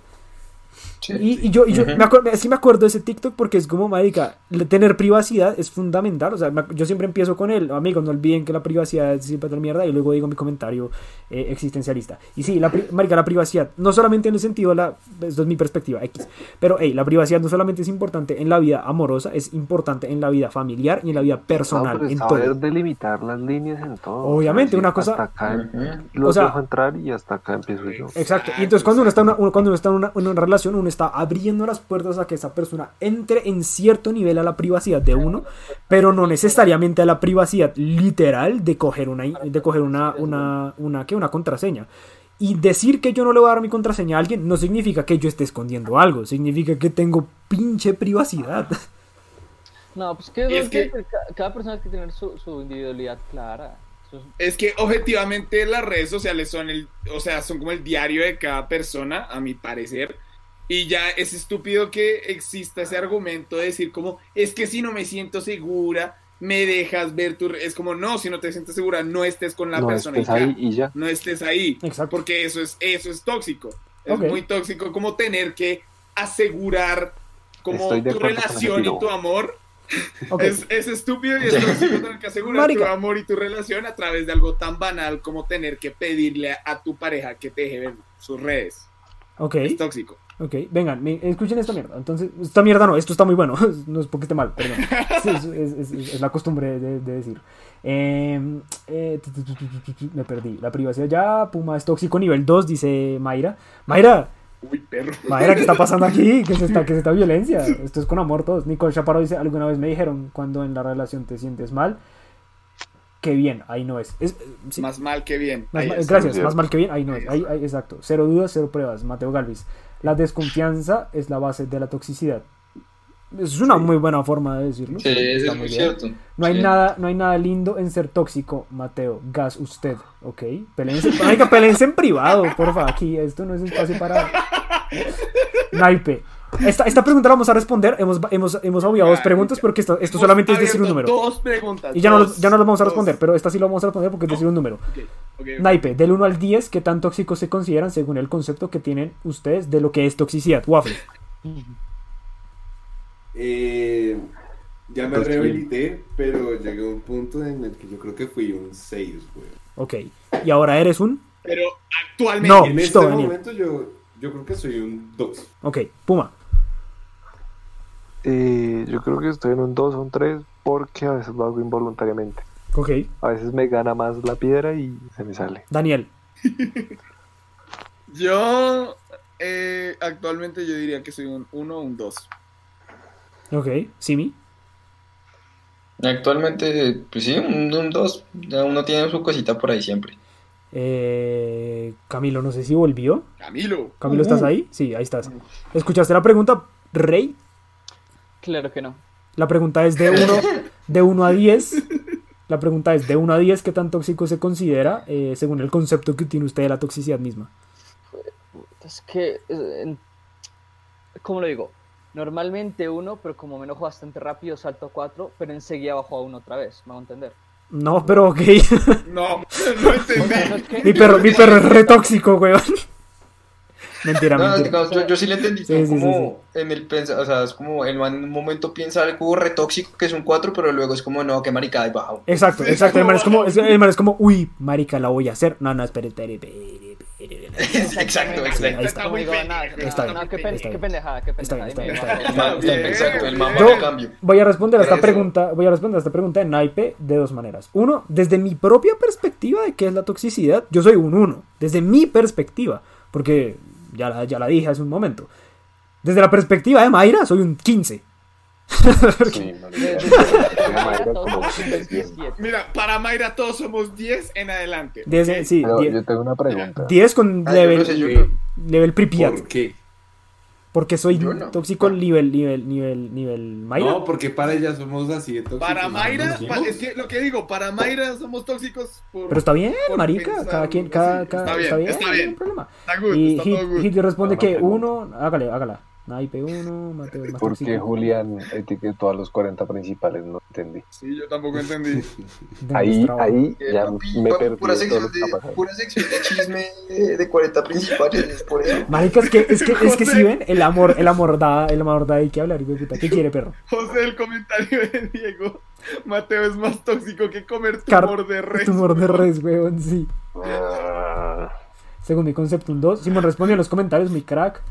Sí. Y, y yo, y yo Ujú. me acuerdo, sí me acuerdo de ese TikTok porque es como, marica, tener privacidad es fundamental. O sea, me yo siempre empiezo con él, amigos, no olviden que la privacidad es siempre tal mierda y luego digo mi comentario eh, existencialista. Y sí, la, marica, la privacidad, no solamente en el sentido, de la, esto es mi perspectiva, X, pero hey, la privacidad no solamente es importante en la vida amorosa, es importante en la vida familiar y en la vida personal, No, en saber todo. delimitar las líneas en todo. Obviamente, O sea, una cosa- Hasta acá Ujú. los O sea- dejo entrar y hasta acá empiezo yo. Exacto. Y entonces cuando uno está en una, uno- cuando uno está en una, en una relación, uno está abriendo las puertas a que esa persona entre en cierto nivel a la privacidad de uno, pero no necesariamente a la privacidad literal de coger una, de coger una, una, una, ¿qué? una contraseña. Y decir que yo no le voy a dar mi contraseña a alguien no significa que yo esté escondiendo algo, significa que tengo pinche privacidad. No, pues que, es que- ca- cada persona tiene que tener su, su individualidad clara. Es que objetivamente las redes sociales son el, o sea, son como el diario de cada persona, a mi parecer. Y ya es estúpido que exista ese argumento de decir como, es que si no me siento segura me dejas ver tu... re-". Es como, no, si no te sientes segura, no estés con la no persona. y estés ya. ahí y ya. No estés ahí. Exacto. Porque eso es, eso es tóxico. Es Ok. muy tóxico como tener que asegurar como tu relación y tu amor. Ok. Es, es estúpido y es tóxico tener que asegurar Marica. tu amor y tu relación a través de algo tan banal como tener que pedirle a, a tu pareja que te deje ver sus redes. Ok. Es tóxico. Ok, vengan, escuchen esta mierda. Entonces, esta mierda no, esto está muy bueno. No es porque esté mal, perdón. Sí, es, es- es- es la costumbre de, de decir. Eh, eh, tu, tu, tu, tu, tu, tu, me perdí. La privacidad ya, Puma es tóxico nivel 2, dice Mayra. Mayra, Uy, perro. Mayra, ¿qué está pasando aquí? ¿Qué es esta, qué es esta violencia? Esto es con amor todos. Nicole Chaparro dice, alguna vez me dijeron cuando en la relación te sientes mal. Que bien, ahí no es. Es- eh, sí. Más mal que bien. Más Ahí mal- gracias, más mal que bien, ahí no es. Ahí, ahí- exacto. Cero dudas, cero pruebas. Mateo Galvis. La desconfianza es la base de la toxicidad. Es una muy buena forma de decirlo. Sí, eso es muy bien. cierto. No hay, Sí. nada, no hay nada lindo en ser tóxico, Mateo. Gas usted, ¿ok? Pelense, marica, pelense en privado, porfa. Aquí, esto no es espacio para. Naipe. Esta, esta pregunta la vamos a responder. Hemos, hemos, hemos obviado dos Ah, preguntas porque esto, esto solamente es decir un número. Dos preguntas. Y ya no, dos, los- ya no los vamos a dos. responder, pero esta sí lo vamos a responder porque es decir un número. Ok, ok, ok. Naipe, del 1 al 10, ¿qué tan tóxicos se consideran según el concepto que tienen ustedes de lo que es toxicidad? Waffle. Eh, ya me Pues, rehabilité, pero llegué a un punto en el que yo creo que fui un 6, güey. Ok. Y ahora eres un. Pero actualmente. No. En este Daniel. momento yo, yo creo que soy un 2. Ok, Puma. Eh, yo creo que estoy en un 2 o un 3 porque a veces lo hago involuntariamente. Ok. A veces me gana más la piedra y se me sale. Daniel. Yo. eh, actualmente yo diría que soy un 1 o un 2. Ok. Simi. Actualmente, pues sí, un 2. Ya uno tiene su cosita por ahí siempre. Eh, Camilo, no sé si volvió. Camilo. Camilo, ¿estás ahí? Sí, ahí estás. ¿Escuchaste la pregunta, Rey? Claro que no. La pregunta es de 1 de uno a 10. La pregunta es de 1 a 10, ¿qué tan tóxico se considera eh, según el concepto que tiene usted de la toxicidad misma? Es que, eh, ¿cómo lo digo? Normalmente uno, pero como me enojo bastante rápido, salto a cuatro, pero enseguida bajo a uno otra vez, ¿me hago entender? No, pero ok. No, no O sea, no entendí. es que- mi, perro, mi perro es re tóxico, weón. Mentira, No, mentira. digamos, yo, yo sí le entendí Sí, sí, sí, como en el pensa, o sea, es como el man en un momento piensa algo retóxico que es un 4, pero luego es como, no, qué maricada y baja. Exacto, exacto. El man es como, es- el man es como, uy, marica, la voy a hacer. No, no, espere, espere, espere, exacto, exacto. está. Muy no, qué, pendejada, qué Está pendejada. El el. Voy a responder a esta pregunta, voy a responder a esta pregunta de naipe de dos maneras. Uno, desde mi propia perspectiva de qué es la toxicidad, yo soy un uno, desde mi perspectiva, porque ya la, ya la dije hace un momento. Desde la perspectiva de Mayra, soy un 15. Sí, De- marica. de- Yo me Mayra todos como somos un 10. 17. Mira, para Mayra todos somos 10 en adelante. Desde, sí, Pero 10, yo tengo una pregunta. 10 con Ah, yo level, no sé, yo level Pripyat, ¿Por qué? Porque soy no. tóxico nivel, nivel, nivel, nivel Mayra. No, porque para ella somos así de tóxicos. Para Mayra, ¿no? pa- es que lo que digo, para Mayra somos tóxicos por... Pero está bien, por marica, cada quien, cada, cada, Está bien, está no hay bien. problema. Está good, Y está Hit, todo good. Hit responde No, no que uno, hágale, hágala. Naipe uno, Mateo es más ¿Por qué. Julián etiquetó a los 40 principales? No entendí. Sí, yo tampoco entendí. Ahí, ahí ya papi, me papi, perdí pura sección de, pura sección de chisme de, de 40 principales, es por eso. Marica, es que, es que, es que si ven, el amor, el amor da, el amor da hay que hablar, hijo de puta. ¿Qué quiere, perro? José, el comentario de Diego. Mateo es más tóxico que comer Car- tumor de res. Tumor de res, weón, sí. Ah, Según mi concepto, un 2. Simón respondió en los comentarios, mi crack.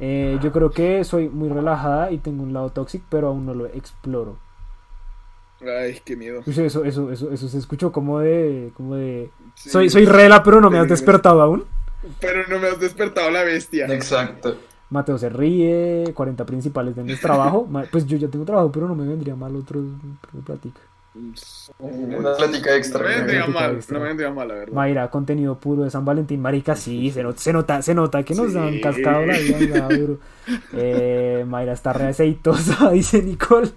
Eh, yo creo que soy muy relajada y tengo un lado tóxico, pero aún no lo exploro. Ay, qué miedo. Uy, eso, eso, eso, eso se escuchó como de, como de... Sí. Soy, soy rela, pero no me has despertado aún. Pero no me has despertado la bestia. Exacto. Mateo se ríe, 40 principales de mi trabajo. Pues yo ya tengo trabajo, pero no me vendría mal otro, otro platica. Una plática extra. No me mal, extra. no me vendría mal, la verdad. Mayra, contenido puro de San Valentín, marica, sí, se, se nota, se nota que nos Sí. han cascado la vida, duro. Eh, Mayra está re aceitosa, dice Nicole.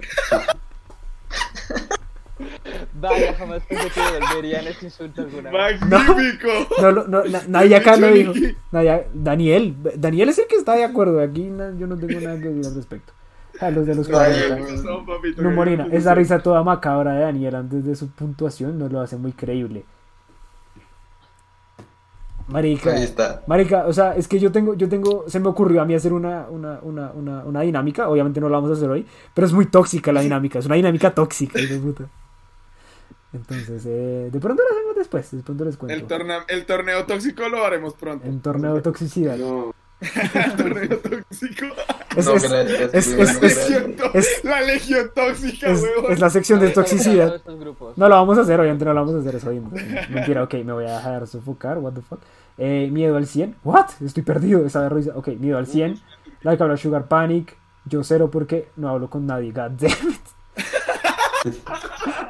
Vaya, jamás pensé que volverían ese insulto alguna vez. ¡Magnífico! No, lo- no, na- nadie acá lo dijo. Nadie- Daniel, Daniel es el que está de acuerdo, aquí yo no tengo nada que decir al respecto. A los de los Ay, 40. güey. No, papito, No, Morina, esa risa toda macabra de Daniel antes de su puntuación nos lo hace muy creíble. Marica, Ahí está. Marica, o sea, es que yo tengo, yo tengo, se me ocurrió a mí hacer una, una, una, una, una dinámica, obviamente no la vamos a hacer hoy, pero es muy tóxica la dinámica, es una dinámica tóxica, hijo de puta. Entonces, eh, de pronto lo hacemos después, de pronto les cuento. El, torna- el torneo tóxico lo haremos pronto. En torneo de toxicidad. No, El torneo tóxico. Es, No, la legión tóxica, es- la sección de toxicidad. No lo vamos a hacer, obviamente no lo vamos a hacer, eso hoy. Mentira, ok, me voy a dejar sofocar, what the fuck. Eh, miedo al 100, what? Estoy perdido, esa risa. Ok, miedo al 100. Like habla Sugar Panic. Yo cero porque no hablo con nadie, god damn it.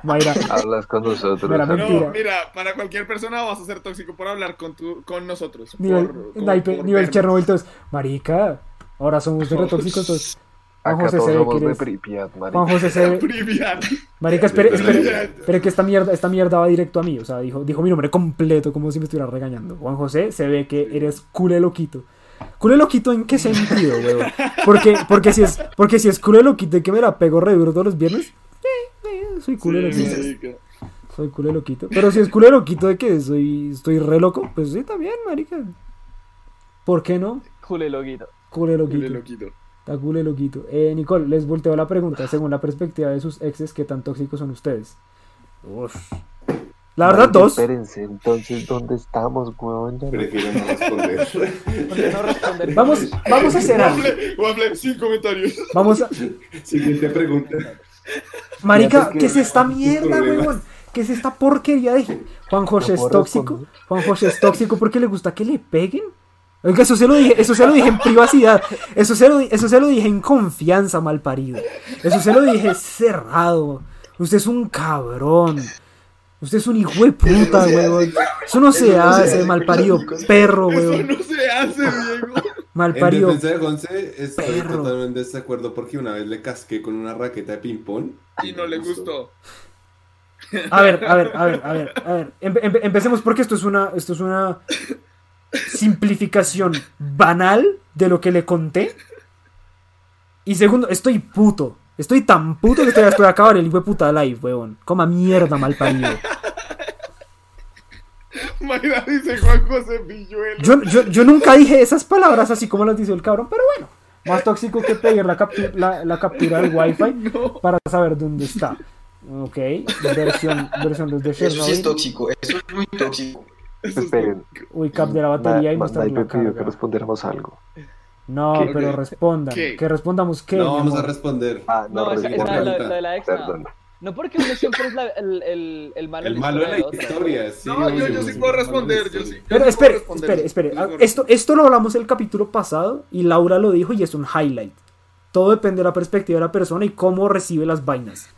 Mayra, Hablas con nosotros. Mira, No, mentira. mira, para cualquier persona vas a ser tóxico por hablar con, tu, con nosotros. nivel, por, naipe- por nivel. Chernobyl, todos. Marica, ahora somos de tóxicos todos. Juan Acá José todos se ve somos que de eres- Pripyat, marica. Juan José se. Marica, espere, espere, espere que esta mierda, esta mierda va directo a mí. O sea, dijo, dijo mi nombre completo, como si me estuviera regañando. Juan José, se ve que eres culé loquito. ¿Culé loquito en qué sentido, weón? Porque, porque si es, porque si es culé loquito y que me la pego re duro todos los viernes, eh, soy culé Sí, loquito. marica. Soy culé loquito. Pero si es culé loquito de que soy, estoy re loco, pues sí, también, marica. ¿Por qué no? Culé loquito. Culé loquito. Culé loquito. Está loquito. Eh, Nicole, les volteo la pregunta. Según la perspectiva de sus exes, ¿qué tan tóxicos son ustedes? Uf. La verdad, dos. Espérense, entonces, ¿dónde estamos, no- prefiero no responder. Vamos, vamos a hacer algo. Waffle, waffle, sin comentarios. Vamos a. Siguiente pregunta. Marica, ¿qué es esta mierda, weón? ¿Qué es esta porquería de. Juan José es tóxico. Juan José es tóxico porque le gusta que le peguen. Oiga, eso se lo dije, eso se lo dije en privacidad. Eso se lo, eso se lo dije en confianza, mal parido. Eso se lo dije cerrado. Usted es un cabrón. Usted es un hijo de puta, Eso weón. Eso no se Eso hace, hace, mal parido chicos. perro, Eso weón. no se hace, Diego. Mal En defensa de Gonce, estoy perro. totalmente de desacuerdo porque una vez le casqué con una raqueta de ping-pong. Y no le gustó. A ver, a ver, a ver, a ver, a ver. Empe- empe- empecemos porque esto es una, esto es una simplificación banal de lo que le conté. Y segundo, estoy puto. Estoy tan puto que estoy, estoy a acabar el hijo de puta live, weón. Coma mierda, mal parido. Mayra dice Juan José Pilluelo. Yo, yo, yo nunca dije esas palabras así como las dice el cabrón, pero bueno. Más tóxico que pedir la, captu- la, la captura del wifi para saber dónde está. Ok, versión, versión los de Eso sí es Chernobyl. tóxico, eso es muy tóxico. Esperen, Uy, cap de la batería y mostrar la pidió que carga. respondiéramos algo. No, ¿Qué? pero respondan. ¿Qué? Que respondamos qué. No vamos a responder. Ah, no, No, esa, esa respondan. es la, la de la ex. no. Perdón. No porque uno siempre es la- el, el, el malo El malo de la historia, sí. No, yo, yo sí puedo responder, yo sí. yo Pero sí espere, puedo responder. espere, espere. Yo Ah, Esto, esto lo hablamos el capítulo pasado y Laura lo dijo y es un highlight. Todo depende de la perspectiva de la persona y cómo recibe las vainas.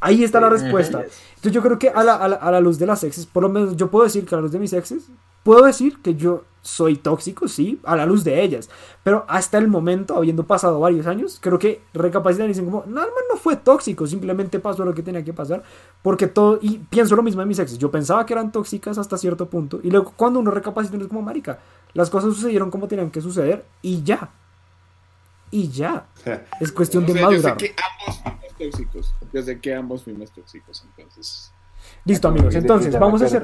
Ahí está la respuesta. Entonces yo creo que a la, a la- a la luz de las exes, por lo menos yo puedo decir que a la luz de mis exes, puedo decir que yo soy tóxico, sí, a la luz de ellas. Pero hasta el momento, habiendo pasado varios años, creo que recapacitan y dicen como, no, no fue tóxico, simplemente pasó lo que tenía que pasar. Porque todo, y pienso lo mismo de mis exes, yo pensaba que eran tóxicas hasta cierto punto. Y luego cuando uno recapacita, uno es como, marica, las cosas sucedieron como tenían que suceder y ya. Y ya. Es cuestión O de sea, yo sé madurar. que ambos fuimos tóxicos. Yo sé que ambos fuimos tóxicos, entonces. Listo, amigos. Entonces, vamos a hacer.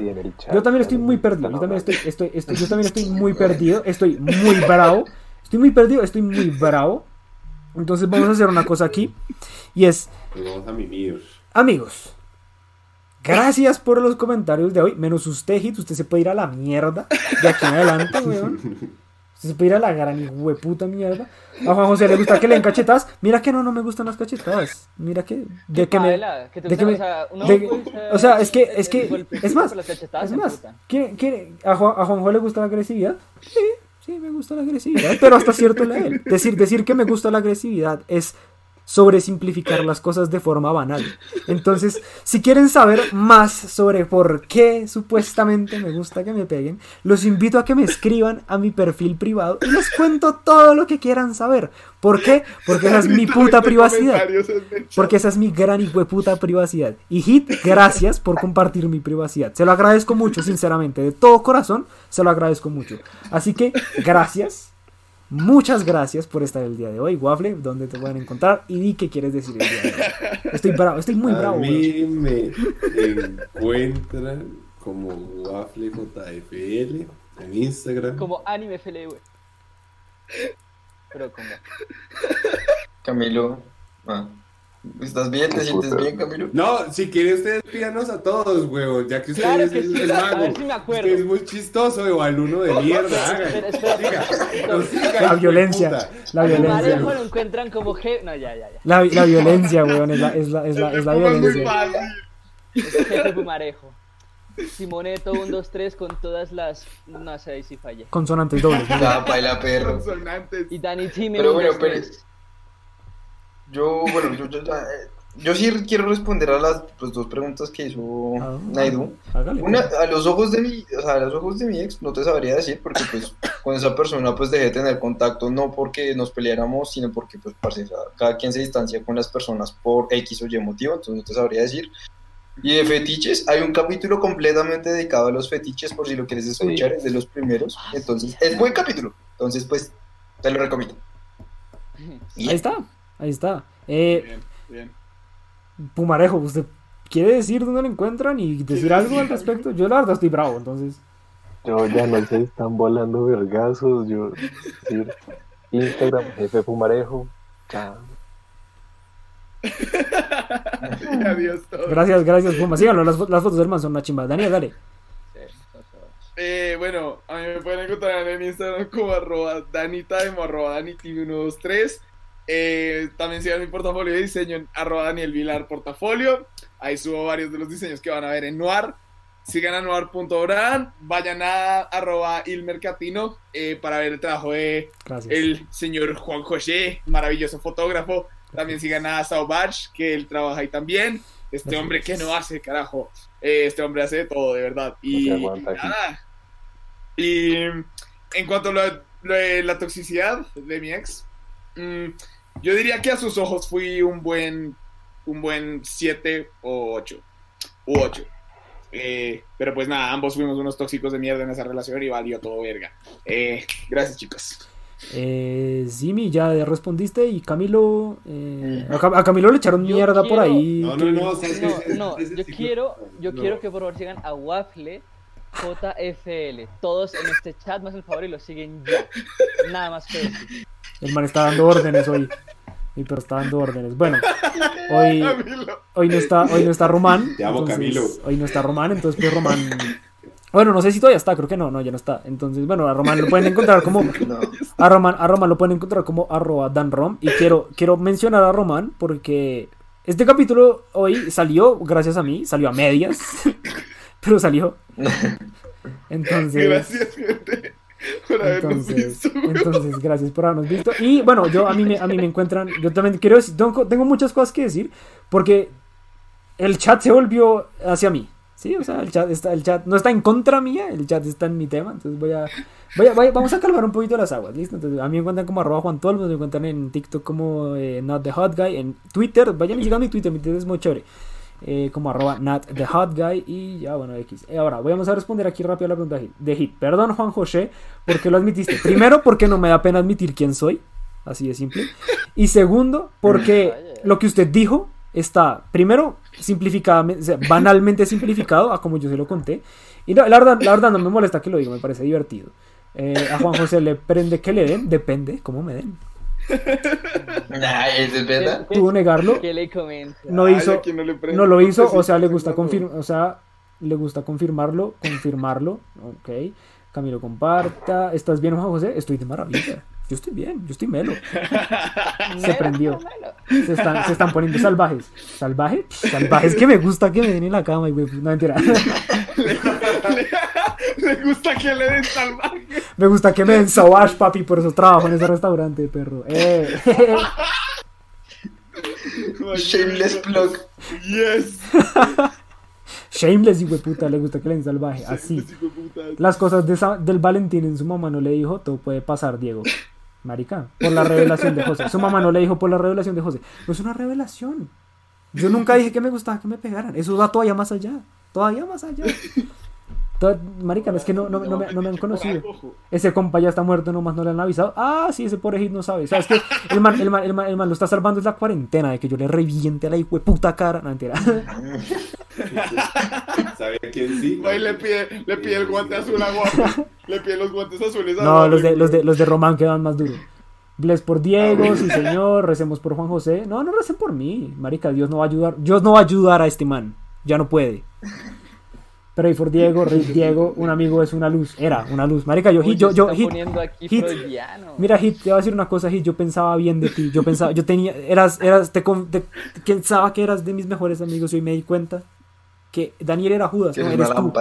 Yo también estoy muy perdido. Yo también estoy, estoy, estoy- yo también estoy muy perdido. Estoy muy bravo. Estoy muy perdido. Estoy muy bravo. Entonces vamos a hacer una cosa aquí. Y es, vamos a mimir. amigos. Gracias por los comentarios de hoy. Menos usted, Hit. Usted se puede ir a la mierda. De aquí en adelante, weón. Se puede ir a la gran hueputa mierda. A Juan José le gusta que le den cachetadas. Mira que no, no me gustan las cachetadas. Mira que. De que me. De que me- o sea, de- o es que, es que, es más, es más, emputan. ¿quiere, quiere, a, Juan, a Juanjo le gusta la agresividad? Sí, sí, me gusta la agresividad, pero hasta cierto nivel. Decir, decir que me gusta la agresividad es sobresimplificar las cosas de forma banal. Entonces, si quieren saber más sobre por qué supuestamente me gusta que me peguen, los invito a que me escriban a mi perfil privado y les cuento todo lo que quieran saber. ¿Por qué? Porque esa es mi puta privacidad. Porque esa es mi gran puta privacidad. Y Hit, gracias por compartir mi privacidad. Se lo agradezco mucho, sinceramente. De todo corazón, se lo agradezco mucho. Así que, gracias. Muchas gracias por estar el día de hoy. Waffle, ¿dónde te pueden encontrar? Y di qué quieres decir el día de hoy. Estoy bravo, estoy muy a bravo. weón. mí me encuentran como Waffle JFL en Instagram. Como anime FLV. Pero como. Camilo. ah, ¿Estás bien? ¿Te sientes bien, Camilo? No, si quiere ustedes pídanos a todos, huevón, ya que usted Claro es que el, sí, el a mago. ver si me acuerdo. Usted es muy chistoso, o al uno de mierda. Espera, espera, Siga, espera. no siga, La violencia, puta. la A violencia. parejo lo encuentran como G. No, ya, ya, ya. La, la violencia, weón, es la, es la, es la, es la violencia. Es jefe Pumarejo. Simoneto 1, 2, 3 con todas las. No sé ahí si fallé. Consonantes dobles. bien. Ya, baila perro. Consonantes. Y Dani Time Pero 1, bueno, 2, pero- 3. Yo, bueno, yo, yo, ya, eh, yo sí quiero responder a las pues, dos preguntas que hizo Ah, Naidu. Hágale. Una, a los ojos de mi, o sea, a los ojos de mi ex no te sabría decir porque pues con esa persona pues dejé de tener contacto no porque nos peleáramos, sino porque pues parce, o sea, cada quien se distancia con las personas por X o Y motivo, entonces no te sabría decir. Y de fetiches, hay un capítulo completamente dedicado a los fetiches por si lo quieres escuchar, es de los primeros, entonces es buen capítulo, entonces pues te lo recomiendo. Y Ahí está, ahí está. Eh, Bien, bien. Pumarejo, ¿usted quiere decir dónde lo encuentran y decir algo al respecto? Yo la verdad estoy bravo, entonces. Yo ya no sé, están volando vergazos. Yo, sí, Instagram, jefe Pumarejo. Chao. Adiós todo. Gracias, gracias, Puma. Síganlo, las, fo- las fotos del man son una chimba. Daniel, dale. Eh, bueno, a mí me pueden encontrar en Instagram como arroba danitime o arroba danitime123. Eh, también sigan mi portafolio de diseño en arroba Daniel Vilar Portafolio. Ahí subo varios de los diseños que van a ver en Noir. Sigan a noir.oran. Vayan a arroba ilmercatino eh, para ver el trabajo de Gracias. el señor Juan José, maravilloso fotógrafo. También sigan a Saubach, que él trabaja ahí también. Este Gracias. hombre que no hace, carajo. Eh, este hombre hace de todo, de verdad. Y, nada. Y en cuanto a lo, lo de la toxicidad de mi ex, mm, yo diría que a sus ojos fui un buen un buen 7 o 8. U 8. Eh, pero pues nada, ambos fuimos unos tóxicos de mierda en esa relación y valió todo verga. Eh, gracias, chicos. Eh, Simi, ya respondiste. Y Camilo. eh, a, Cam- a Camilo le echaron Yo mierda por ahí. No, que- no, no, o sea, sí, No, yo quiero, yo no. quiero que por favor sigan a Waffle JFL. Todos en este chat, más el favor y lo siguen ya. Nada más que decir. El man está dando órdenes hoy. Mi perro está dando órdenes. Bueno, hoy, hoy no está, hoy no está Román. Te amo, entonces, Camilo. Hoy no está Román, entonces pues Román. Bueno, no sé si todavía está, creo que no, no, ya no está. Entonces, bueno, a Román lo pueden encontrar como. no, A Román, a Román lo pueden encontrar como arroba danrom. Y quiero, quiero mencionar a Román porque este capítulo hoy salió, gracias a mí, salió a medias. Pero salió. Entonces. Gracias, gente, por habernos Entonces, visto. entonces, gracias por habernos visto. Y bueno, yo a mí me, a mí me encuentran, yo también quiero decir, tengo, tengo muchas cosas que decir, porque el chat se volvió hacia mí. Sí, o sea, el chat está, el chat no está en contra mía, el chat está en mi tema, entonces voy a, voy a- voy a- vamos a calmar un poquito las aguas, ¿listo? Entonces, a mí me encuentran como arroba Juan Tolmos, me encuentran en TikTok como eh, Not the Hot Guy, en Twitter, vayan llegando mi Twitter, mi Twitter es muy chévere. Eh, como arroba not the hot guy y ya bueno X. Eh, ahora vamos a responder aquí rápido a la pregunta de Hit. de Hit. Perdón Juan José, ¿por qué lo admitiste? Primero porque no me da pena admitir quién soy, así de simple. Y segundo porque lo que usted dijo está primero simplificadamente, o sea, banalmente simplificado a como yo se lo conté. Y no, la verdad, la verdad no me molesta que lo diga, me parece divertido. Eh, a Juan José le prende que le den, depende cómo me den. Nah, ¿eso es verdad? Pudo negarlo, ¿Qué le comento? no hizo, no le prendo. no lo hizo, o sea, le gusta confirmar, o sea, le gusta confirmarlo, confirmarlo, ok. Camilo comparta, ¿estás bien Juan José? Estoy de maravilla, yo estoy bien, yo estoy melo. Se prendió. Se están, se están poniendo salvajes. ¿Salvaje? Salvajes que me gusta que me den en la cama y güey, no mentira. Le gusta que le den salvaje. Me gusta que me den sauvage, papi, por eso trabajo en ese restaurante, perro. Eh. Shameless plug. Yes. Shameless, hijo de puta, le gusta que le den salvaje. Así. Las cosas de del Valentín en su mamá no le dijo, todo puede pasar, Diego. Marica, por la revelación de José. Su mamá no le dijo por la revelación de José. No es una revelación. Yo nunca dije que me gustaba que me pegaran. Eso va todavía más allá. Todavía más allá. To- Marica, es que no, no, no me, no me han conocido. Ese compa ya está muerto, nomás no le han avisado. Ah, sí, ese pobre hit no sabe. ¿Sabes qué? El man, el, man, el, man, el man lo está salvando es la cuarentena, de que yo le reviente a la hijo de puta cara. No, mentira. ¿Sabe quién sí? Y le pide, le pide el guante azul a Juan. Le pide los guantes azules a No, Juan. los de, los de, los de Román quedan más duros. Bless por Diego, sí señor, recemos por Juan José. No, no recen por mí. Marica, Dios no va a ayudar. Dios no va a ayudar a este man. Ya no puede. Pray for Diego, Rick Diego, un amigo es una luz. Era una luz. Marica, yo, Uy, Hit, yo, yo, Hit, poniendo aquí Hit. Mira, Hit, te voy a decir una cosa, Hit. Yo pensaba bien de ti. Yo pensaba, yo tenía, eras, eras, te, te- pensaba que eras de mis mejores amigos y hoy me di cuenta que Daniel era Judas, no es eres tú.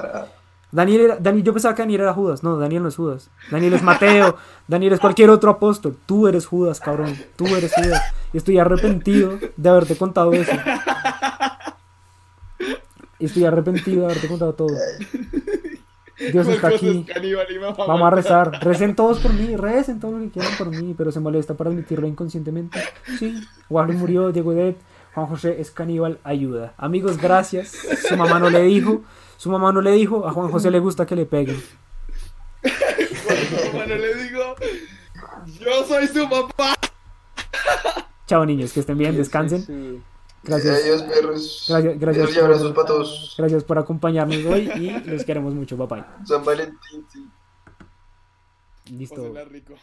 Daniel era, Dani- yo pensaba que Daniel era Judas. No, Daniel no es Judas. Daniel es Mateo. Daniel es cualquier otro apóstol. Tú eres Judas, cabrón. Tú eres Judas. Y estoy arrepentido de haberte contado eso. Y estoy arrepentido de haberte contado todo. Dios está aquí. Vamos a rezar. Recen todos por mí. Recen todo lo que quieran por mí. Pero se molesta para admitirlo inconscientemente. Sí. Juan murió. Diego Dead. Juan José es caníbal. Ayuda. Amigos, gracias. Su mamá no le dijo. Su mamá no le dijo. A Juan José le gusta que le peguen. Bueno, le digo, yo soy su papá. Chao niños, que estén bien, descansen. Gracias. Adiós, perros. Gracias, gracias por- abrazos para todos. Gracias por acompañarnos hoy y los queremos mucho. Bye. San Valentín, sí. Listo. Pásenla rico.